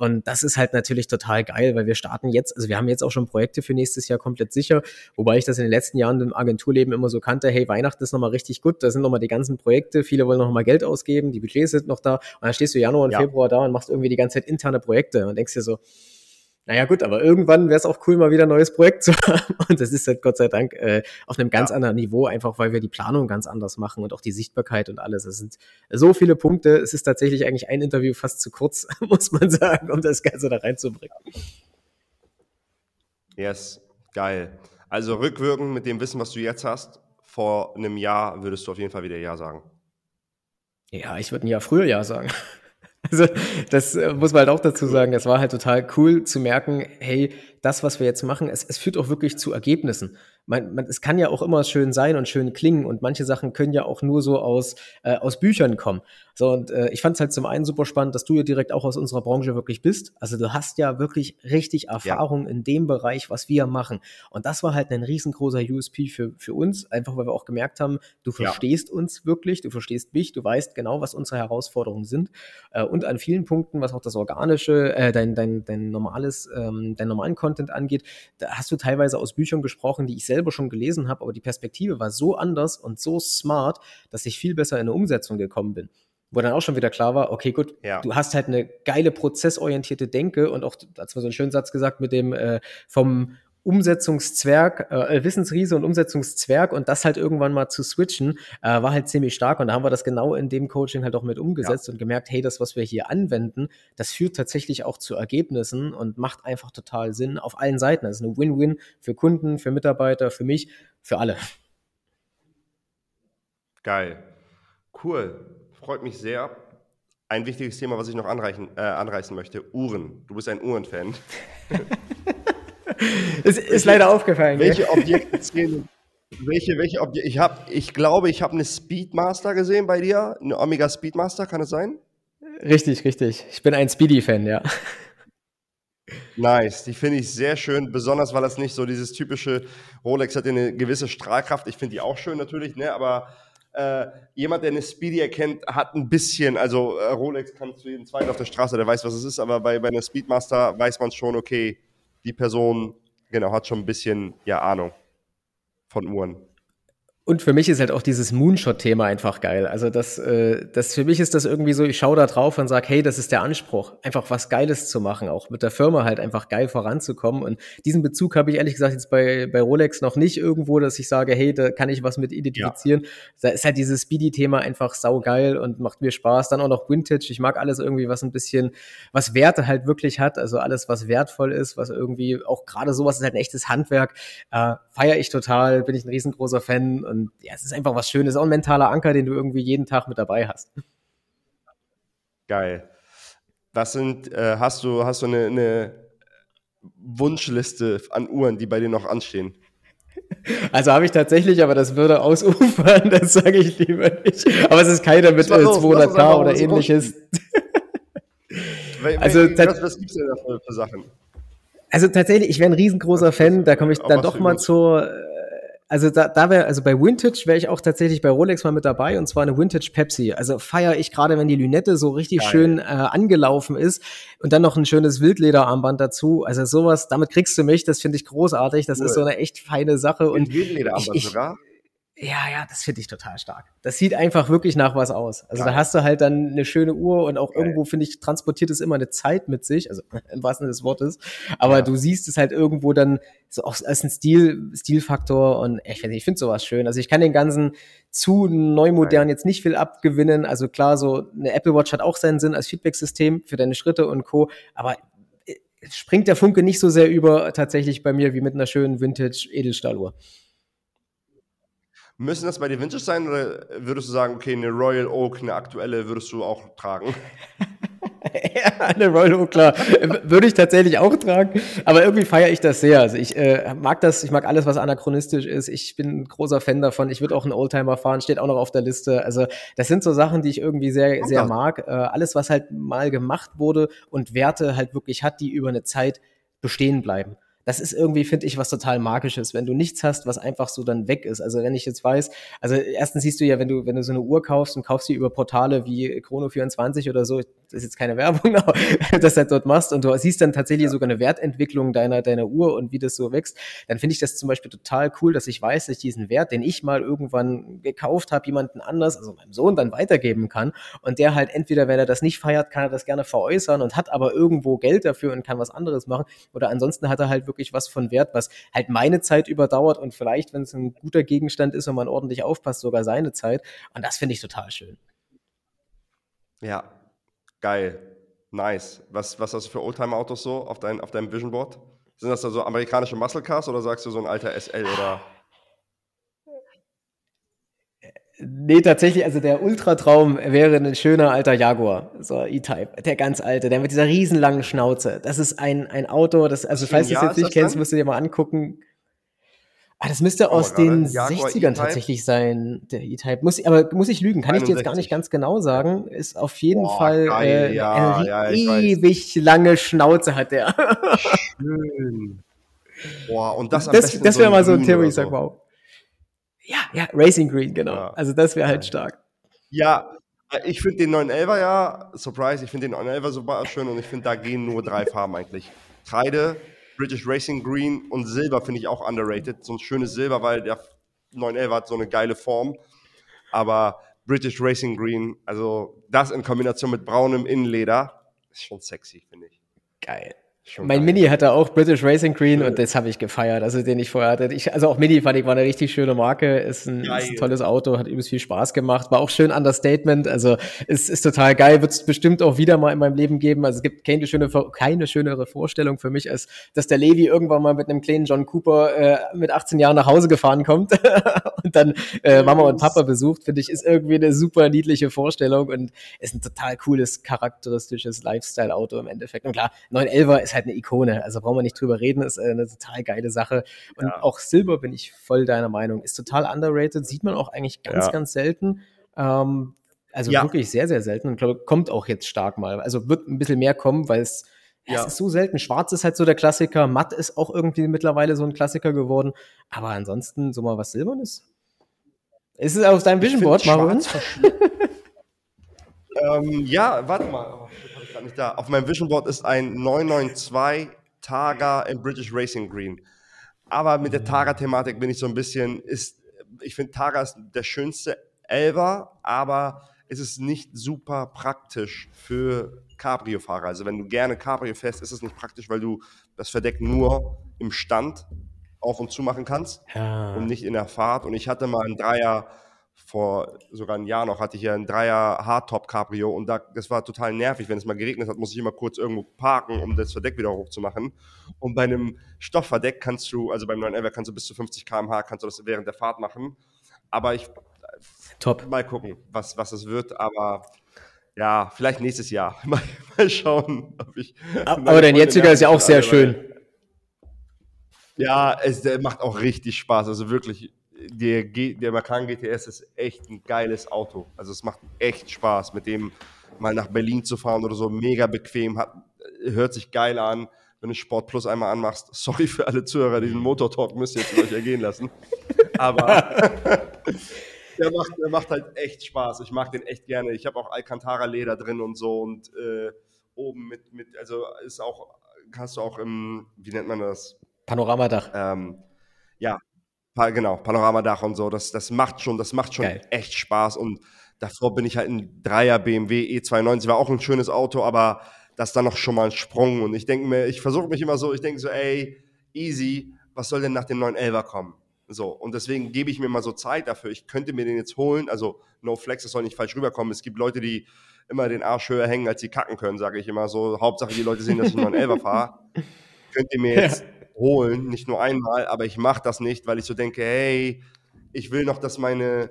Und das ist halt natürlich total geil, weil wir starten jetzt, also wir haben jetzt auch schon Projekte für nächstes Jahr komplett sicher, wobei ich das in den letzten Jahren im Agenturleben immer so kannte, hey, Weihnachten ist nochmal richtig gut, da sind nochmal die ganzen Projekte, viele wollen nochmal Geld ausgeben, die Budgets sind noch da und dann stehst du Januar und ja. Februar da und machst irgendwie die ganze Zeit interne Projekte und denkst dir so, naja gut, aber irgendwann wäre es auch cool, mal wieder ein neues Projekt zu haben. Und das ist halt Gott sei Dank äh, auf einem ganz ja. anderen Niveau, einfach weil wir die Planung ganz anders machen und auch die Sichtbarkeit und alles. Es sind so viele Punkte. Es ist tatsächlich eigentlich ein Interview fast zu kurz, muss man sagen, um das Ganze da reinzubringen. Yes, geil. Also rückwirkend mit dem Wissen, was du jetzt hast, vor einem Jahr würdest du auf jeden Fall wieder Ja sagen. Ja, ich würde ein Jahr früher Ja sagen. Also das äh, muss man halt auch dazu sagen. Es war halt total cool zu merken, hey, das, was wir jetzt machen, es, es führt auch wirklich zu Ergebnissen man, man, es kann ja auch immer schön sein und schön klingen und manche Sachen können ja auch nur so aus, äh, aus Büchern kommen. So, und äh, ich fand es halt zum einen super spannend, dass du ja direkt auch aus unserer Branche wirklich bist. Also du hast ja wirklich richtig Erfahrung ja. in dem Bereich, was wir machen. Und das war halt ein riesengroßer USP für, für uns, einfach weil wir auch gemerkt haben, du verstehst ja. uns wirklich, du verstehst mich, du weißt genau, was unsere Herausforderungen sind. Äh, und an vielen Punkten, was auch das Organische, äh, dein, dein, dein normales, ähm, dein normalen Content angeht, da hast du teilweise aus Büchern gesprochen, die ich selber selber schon gelesen habe, aber die Perspektive war so anders und so smart, dass ich viel besser in eine Umsetzung gekommen bin. Wo dann auch schon wieder klar war, okay, gut, ja. du hast halt eine geile prozessorientierte Denke und auch, als wir so einen schönen Satz gesagt, mit dem äh, vom Umsetzungszwerg, äh, Wissensriese und Umsetzungszwerg und das halt irgendwann mal zu switchen, äh, war halt ziemlich stark und da haben wir das genau in dem Coaching halt auch mit umgesetzt ja. und gemerkt, hey, das, was wir hier anwenden, das führt tatsächlich auch zu Ergebnissen und macht einfach total Sinn auf allen Seiten. Das ist eine Win-Win für Kunden, für Mitarbeiter, für mich, für alle. Geil. Cool. Freut mich sehr. Ein wichtiges Thema, was ich noch anreichen, äh, anreißen möchte, Uhren. Du bist ein Uhrenfan. ist, ist leider aufgefallen. Welche gell? Objekte zählen? Welche, welche Objekte? Ich, hab, ich glaube, ich habe eine Speedmaster gesehen bei dir. Eine Omega Speedmaster, kann es sein? Richtig, richtig. Ich bin ein Speedy-Fan, ja. Nice, die finde ich sehr schön, besonders weil das nicht so dieses typische Rolex hat eine gewisse Strahlkraft. Ich finde die auch schön natürlich, ne? aber äh, jemand, der eine Speedy erkennt, hat ein bisschen, also äh, Rolex kann zu jedem Zweiten auf der Straße, der weiß, was es ist, aber bei, bei einer Speedmaster weiß man schon, okay, die Person, genau, hat schon ein bisschen, ja, Ahnung von Uhren. Und für mich ist halt auch dieses Moonshot-Thema einfach geil. Also das, äh, das für mich ist das irgendwie so, ich schaue da drauf und sage, hey, das ist der Anspruch, einfach was Geiles zu machen, auch mit der Firma halt einfach geil voranzukommen. Und diesen Bezug habe ich ehrlich gesagt jetzt bei, bei Rolex noch nicht irgendwo, dass ich sage, hey, da kann ich was mit identifizieren. Ja. Da ist halt dieses Speedy-Thema einfach saugeil und macht mir Spaß. Dann auch noch Vintage. Ich mag alles irgendwie, was ein bisschen, was Werte halt wirklich hat. Also alles, was wertvoll ist, was irgendwie auch gerade sowas ist halt ein echtes Handwerk. Äh, Feiere ich total, bin ich ein riesengroßer Fan und und ja, es ist einfach was Schönes, auch ein mentaler Anker, den du irgendwie jeden Tag mit dabei hast. Geil. Was sind, äh, hast du, hast du eine, eine Wunschliste an Uhren, die bei dir noch anstehen? Also habe ich tatsächlich, aber das würde ausufern, das sage ich lieber nicht. Aber es ist keine mit äh, 200k oder ähnliches. also, was, was gibt es denn da für, für Sachen? Also tatsächlich, ich wäre ein riesengroßer Fan, da komme ich dann doch mal zur also da, da wäre, also bei Vintage wäre ich auch tatsächlich bei Rolex mal mit dabei und zwar eine Vintage Pepsi. Also feiere ich gerade, wenn die Lünette so richtig Geil. schön äh, angelaufen ist und dann noch ein schönes Wildlederarmband dazu. Also sowas, damit kriegst du mich, das finde ich großartig. Das cool. ist so eine echt feine Sache. Und Wildlederarmband ich, ich, sogar? Ja, ja, das finde ich total stark. Das sieht einfach wirklich nach was aus. Also Geil. da hast du halt dann eine schöne Uhr und auch Geil. irgendwo, finde ich, transportiert es immer eine Zeit mit sich, also im wahrsten Sinne des Wortes. Aber ja. du siehst es halt irgendwo dann so auch als ein Stil, Stilfaktor und ich, ich finde sowas schön. Also ich kann den ganzen zu neu modern jetzt nicht viel abgewinnen. Also klar, so eine Apple Watch hat auch seinen Sinn als Feedback-System für deine Schritte und Co. Aber äh, springt der Funke nicht so sehr über tatsächlich bei mir wie mit einer schönen Vintage Edelstahluhr. Müssen das bei dir Vintage sein oder würdest du sagen, okay, eine Royal Oak, eine aktuelle würdest du auch tragen? ja, eine Royal Oak, klar. Würde ich tatsächlich auch tragen. Aber irgendwie feiere ich das sehr. Also ich äh, mag das, ich mag alles, was anachronistisch ist. Ich bin ein großer Fan davon. Ich würde auch einen Oldtimer fahren, steht auch noch auf der Liste. Also das sind so Sachen, die ich irgendwie sehr, sehr mag. Äh, alles, was halt mal gemacht wurde und Werte halt wirklich hat, die über eine Zeit bestehen bleiben das ist irgendwie, finde ich, was total Magisches, wenn du nichts hast, was einfach so dann weg ist. Also wenn ich jetzt weiß, also erstens siehst du ja, wenn du, wenn du so eine Uhr kaufst und kaufst sie über Portale wie Chrono24 oder so, das ist jetzt keine Werbung, aber das halt dort machst und du siehst dann tatsächlich ja. sogar eine Wertentwicklung deiner, deiner Uhr und wie das so wächst, dann finde ich das zum Beispiel total cool, dass ich weiß, dass ich diesen Wert, den ich mal irgendwann gekauft habe, jemanden anders, also meinem Sohn dann weitergeben kann und der halt entweder, wenn er das nicht feiert, kann er das gerne veräußern und hat aber irgendwo Geld dafür und kann was anderes machen oder ansonsten hat er halt wirklich was von Wert, was halt meine Zeit überdauert und vielleicht, wenn es ein guter Gegenstand ist und man ordentlich aufpasst, sogar seine Zeit und das finde ich total schön. Ja, Geil. Nice. Was, was hast du für Oldtimer-Autos so auf, dein, auf deinem Vision Board? Sind das da so amerikanische Muscle Cars oder sagst du so ein alter SL oder? Nee, tatsächlich, also der Ultratraum wäre ein schöner alter Jaguar, so E-Type, der ganz alte, der mit dieser riesenlangen Schnauze. Das ist ein, ein Auto, das, also falls du es jetzt nicht kennst, musst du dir mal angucken. Ah, das müsste aus den Jaguar 60ern tatsächlich sein, der E-Type. Muss, aber muss ich lügen, kann 61. ich dir jetzt gar nicht ganz genau sagen. Ist auf jeden Boah, Fall geil, äh, ja, eine ja, ewig weiß. lange Schnauze hat der. Schön. Boah, und das am Das, das wäre so mal so ein Thema, ich sag, wow. Ja, ja, Racing Green, genau. Ja. Also das wäre halt stark. Ja, ich finde den 911er ja, Surprise, ich finde den 911er super schön und ich finde, da gehen nur drei Farben eigentlich. Kreide, British Racing Green und Silber finde ich auch underrated. So ein schönes Silber, weil der 911 hat so eine geile Form. Aber British Racing Green, also das in Kombination mit braunem Innenleder, ist schon sexy, finde ich. Geil. Schon mein geil. Mini hatte auch British Racing Green und das habe ich gefeiert, also den ich vorher hatte. Ich, also auch Mini fand ich war eine richtig schöne Marke, ist ein, ist ein tolles Auto, hat übelst viel Spaß gemacht, war auch schön Understatement, also ist, ist total geil, wird es bestimmt auch wieder mal in meinem Leben geben. Also es gibt keine, schöne, keine schönere Vorstellung für mich, als dass der Levi irgendwann mal mit einem kleinen John Cooper äh, mit 18 Jahren nach Hause gefahren kommt und dann äh, Mama und Papa besucht, finde ich, ist irgendwie eine super niedliche Vorstellung und ist ein total cooles, charakteristisches Lifestyle-Auto im Endeffekt. Und klar, 911er ist halt halt eine Ikone. Also brauchen wir nicht drüber reden, ist äh, eine total geile Sache. Und ja. auch Silber bin ich voll deiner Meinung. Ist total underrated, sieht man auch eigentlich ganz, ja. ganz selten. Ähm, also ja. wirklich sehr, sehr selten und glaube, kommt auch jetzt stark mal. Also wird ein bisschen mehr kommen, weil es, ja. es ist so selten. Schwarz ist halt so der Klassiker, matt ist auch irgendwie mittlerweile so ein Klassiker geworden. Aber ansonsten so mal was Silbernes Ist es auf deinem Vision Board, Marvin? ähm, ja, warte mal. Oh, gerade nicht da. Auf meinem Vision Board ist ein 992 Targa im British Racing Green. Aber mit der Targa-Thematik bin ich so ein bisschen, ist, ich finde Targa ist der schönste Elver, aber es ist nicht super praktisch für Cabrio-Fahrer. Also wenn du gerne Cabrio fährst, ist es nicht praktisch, weil du das Verdeck nur im Stand auf und zu machen kannst ja. und nicht in der Fahrt. Und ich hatte mal einen Dreier vor sogar ein Jahr noch hatte ich ja ein Dreier Hardtop Cabrio und da, das war total nervig. Wenn es mal geregnet hat, muss ich immer kurz irgendwo parken, um das Verdeck wieder hochzumachen. Und bei einem Stoffverdeck kannst du, also beim 911 kannst du bis zu 50 km/h kannst du das während der Fahrt machen. Aber ich Top. mal gucken, was, was es wird. Aber ja, vielleicht nächstes Jahr. Mal, mal schauen, ob ich. Aber dein jetziger ist ja auch sehr schön. Ja, es macht auch richtig Spaß. Also wirklich, der, der Macan GTS ist echt ein geiles Auto. Also es macht echt Spaß, mit dem mal nach Berlin zu fahren oder so. Mega bequem, hat, hört sich geil an. Wenn du Sport Plus einmal anmachst, sorry für alle Zuhörer, diesen Motor Talk müsst ihr jetzt euch ergehen lassen. Aber der, macht, der macht halt echt Spaß. Ich mag den echt gerne. Ich habe auch Alcantara Leder drin und so und äh, oben mit, mit, also ist auch, hast du auch im, wie nennt man das? Panoramadach. Ähm, ja, genau, Panoramadach und so. Das, das macht schon, das macht schon Geil. echt Spaß. Und davor bin ich halt ein Dreier BMW E92, war auch ein schönes Auto, aber das ist dann noch schon mal ein Sprung. Und ich denke mir, ich versuche mich immer so, ich denke so, ey, easy, was soll denn nach dem 911er kommen? So, und deswegen gebe ich mir mal so Zeit dafür. Ich könnte mir den jetzt holen, also no flex, das soll nicht falsch rüberkommen. Es gibt Leute, die immer den Arsch höher hängen, als sie kacken können, sage ich immer so. Hauptsache, die Leute sehen, dass ich einen 911er fahre. Könnt ihr mir jetzt ja holen, nicht nur einmal, aber ich mache das nicht, weil ich so denke, hey, ich will noch, dass meine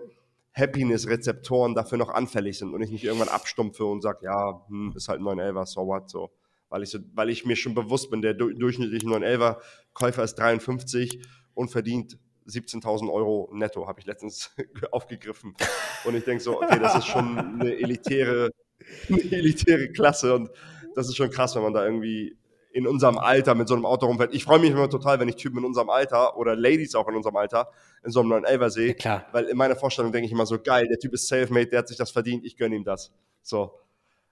Happiness-Rezeptoren dafür noch anfällig sind und ich nicht irgendwann abstumpfe und sage, ja, hm, ist halt ein 911er, so what, so. Weil ich, so, weil ich mir schon bewusst bin, der durchschnittliche 911er-Käufer ist 53 und verdient 17.000 Euro netto, habe ich letztens aufgegriffen. Und ich denke so, okay, das ist schon eine elitäre, eine elitäre Klasse und das ist schon krass, wenn man da irgendwie in unserem Alter mit so einem Auto rumfährt. Ich freue mich immer total, wenn ich Typen in unserem Alter oder Ladies auch in unserem Alter in so einem 911er sehe. Klar. Weil in meiner Vorstellung denke ich immer so, geil, der Typ ist self-made, der hat sich das verdient, ich gönne ihm das. So.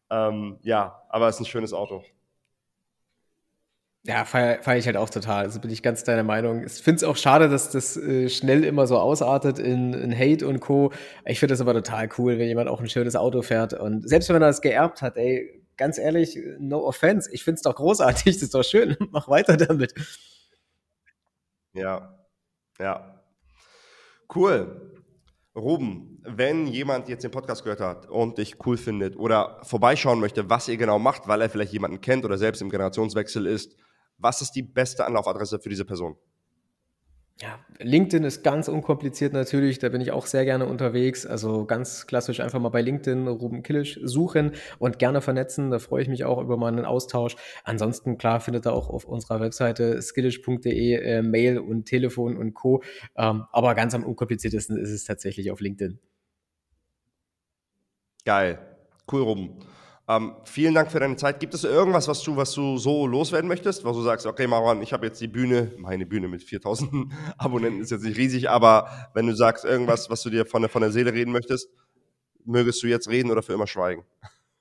Ähm, ja, aber es ist ein schönes Auto. Ja, feiere feier ich halt auch total. Also bin ich ganz deiner Meinung. Ich finde es auch schade, dass das äh, schnell immer so ausartet in, in Hate und Co. Ich finde das aber total cool, wenn jemand auch ein schönes Auto fährt. Und selbst wenn er das geerbt hat, ey, ganz ehrlich, no offense, ich finde es doch großartig, das ist doch schön, mach weiter damit. Ja, ja. Cool. Ruben, wenn jemand jetzt den Podcast gehört hat und dich cool findet oder vorbeischauen möchte, was ihr genau macht, weil er vielleicht jemanden kennt oder selbst im Generationswechsel ist, was ist die beste Anlaufadresse für diese Person? Ja, LinkedIn ist ganz unkompliziert natürlich, da bin ich auch sehr gerne unterwegs. Also ganz klassisch einfach mal bei LinkedIn Ruben Killisch suchen und gerne vernetzen. Da freue ich mich auch über mal einen Austausch. Ansonsten, klar, findet ihr auch auf unserer Webseite skillish.de äh, Mail und Telefon und Co. Ähm, aber ganz am unkompliziertesten ist es tatsächlich auf LinkedIn. Geil. Cool, Ruben. Ähm, vielen Dank für deine Zeit. Gibt es irgendwas, was du, was du so loswerden möchtest, was du sagst, okay, Marwan, ich habe jetzt die Bühne, meine Bühne mit 4000 Abonnenten ist jetzt nicht riesig, aber wenn du sagst irgendwas, was du dir von der, von der Seele reden möchtest, mögest du jetzt reden oder für immer schweigen?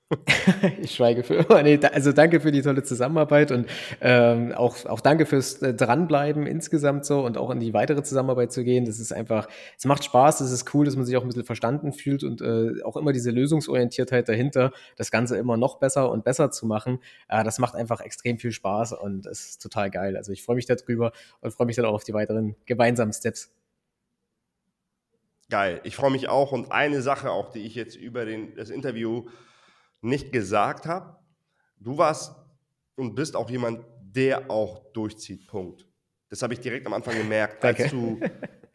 ich schweige für immer. Nee, also danke für die tolle Zusammenarbeit und ähm, auch, auch danke fürs äh, Dranbleiben insgesamt so und auch in die weitere Zusammenarbeit zu gehen. Das ist einfach, es macht Spaß, es ist cool, dass man sich auch ein bisschen verstanden fühlt und äh, auch immer diese Lösungsorientiertheit dahinter, das Ganze immer noch besser und besser zu machen. Äh, das macht einfach extrem viel Spaß und ist total geil. Also ich freue mich darüber und freue mich dann auch auf die weiteren gemeinsamen Steps. Geil. Ich freue mich auch und eine Sache auch, die ich jetzt über den, das Interview nicht gesagt habe, du warst und bist auch jemand, der auch durchzieht. Punkt. Das habe ich direkt am Anfang gemerkt, als du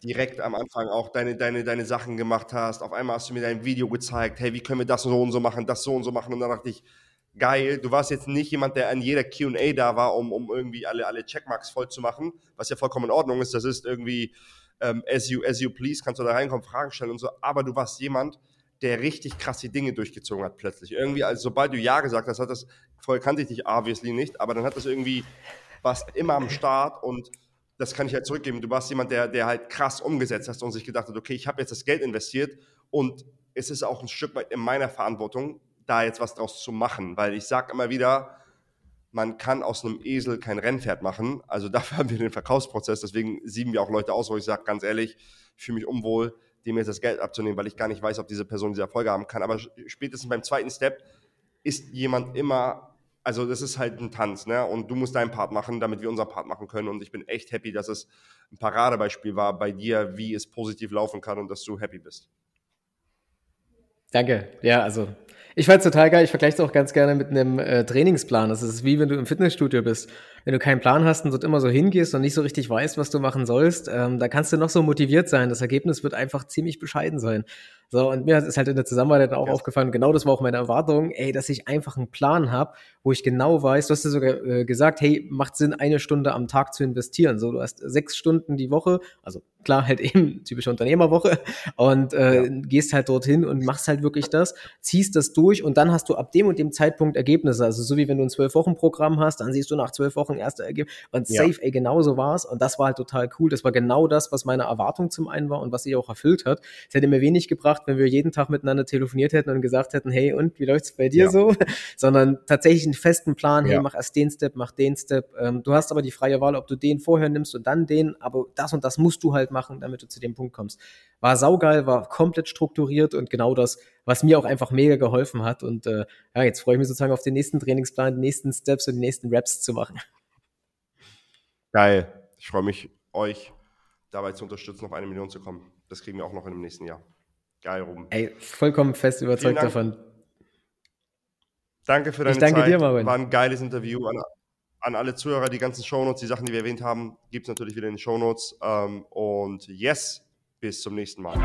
direkt am Anfang auch deine, deine, deine Sachen gemacht hast. Auf einmal hast du mir dein Video gezeigt, hey, wie können wir das so und so machen, das so und so machen. Und dann dachte ich, geil, du warst jetzt nicht jemand, der an jeder QA da war, um, um irgendwie alle, alle Checkmarks voll zu machen, was ja vollkommen in Ordnung ist. Das ist irgendwie, ähm, as, you, as you please, kannst du da reinkommen, Fragen stellen und so. Aber du warst jemand, der richtig krasse Dinge durchgezogen hat plötzlich. Irgendwie, also sobald du Ja gesagt hast, hat das, vorher kannte ich dich obviously nicht, aber dann hat das irgendwie, warst immer am Start und das kann ich halt zurückgeben. Du warst jemand, der, der halt krass umgesetzt hast und sich gedacht hat, okay, ich habe jetzt das Geld investiert und es ist auch ein Stück weit in meiner Verantwortung, da jetzt was draus zu machen, weil ich sage immer wieder, man kann aus einem Esel kein Rennpferd machen. Also dafür haben wir den Verkaufsprozess. Deswegen sieben wir auch Leute aus, wo ich sage, ganz ehrlich, ich fühle mich unwohl, dem jetzt das Geld abzunehmen, weil ich gar nicht weiß, ob diese Person diese Erfolge haben kann. Aber spätestens beim zweiten Step ist jemand immer, also das ist halt ein Tanz, ne? Und du musst deinen Part machen, damit wir unseren Part machen können. Und ich bin echt happy, dass es ein Paradebeispiel war bei dir, wie es positiv laufen kann und dass du happy bist. Danke. Ja, also ich fand's total geil. Ich vergleiche es auch ganz gerne mit einem äh, Trainingsplan. Das ist wie wenn du im Fitnessstudio bist. Wenn du keinen Plan hast und dort immer so hingehst und nicht so richtig weißt, was du machen sollst, ähm, da kannst du noch so motiviert sein. Das Ergebnis wird einfach ziemlich bescheiden sein. So, und mir ist halt in der Zusammenarbeit auch ja. aufgefallen, genau das war auch meine Erwartung, ey, dass ich einfach einen Plan habe, wo ich genau weiß, du hast ja sogar äh, gesagt, hey, macht Sinn, eine Stunde am Tag zu investieren. So, du hast sechs Stunden die Woche, also klar, halt eben typische Unternehmerwoche und äh, ja. gehst halt dorthin und machst halt wirklich das, ziehst das durch und dann hast du ab dem und dem Zeitpunkt Ergebnisse. Also so wie wenn du ein Zwölf-Wochen-Programm hast, dann siehst du nach zwölf Wochen erste Ergebnisse und safe, ja. ey, genauso war's und das war halt total cool. Das war genau das, was meine Erwartung zum einen war und was sich auch erfüllt hat. Es hätte mir wenig gebracht, wenn wir jeden Tag miteinander telefoniert hätten und gesagt hätten, hey, und wie läuft's bei dir ja. so? Sondern tatsächlich einen festen Plan, hey, mach erst den Step, mach den Step. Ähm, du hast aber die freie Wahl, ob du den vorher nimmst und dann den, aber das und das musst du halt machen, damit du zu dem Punkt kommst. War saugeil, war komplett strukturiert und genau das, was mir auch einfach mega geholfen hat. Und äh, ja, jetzt freue ich mich sozusagen auf den nächsten Trainingsplan, die nächsten Steps und die nächsten Raps zu machen. Geil. Ich freue mich, euch dabei zu unterstützen, auf eine Million zu kommen. Das kriegen wir auch noch in dem nächsten Jahr. Geil, Ruben. Ey, vollkommen fest überzeugt davon. Danke für deine ich danke Zeit. Dir, Marvin. War ein geiles Interview. An, an alle Zuhörer, die ganzen Shownotes, die Sachen, die wir erwähnt haben, gibt es natürlich wieder in den Shownotes. Ähm, und yes, bis zum nächsten Mal.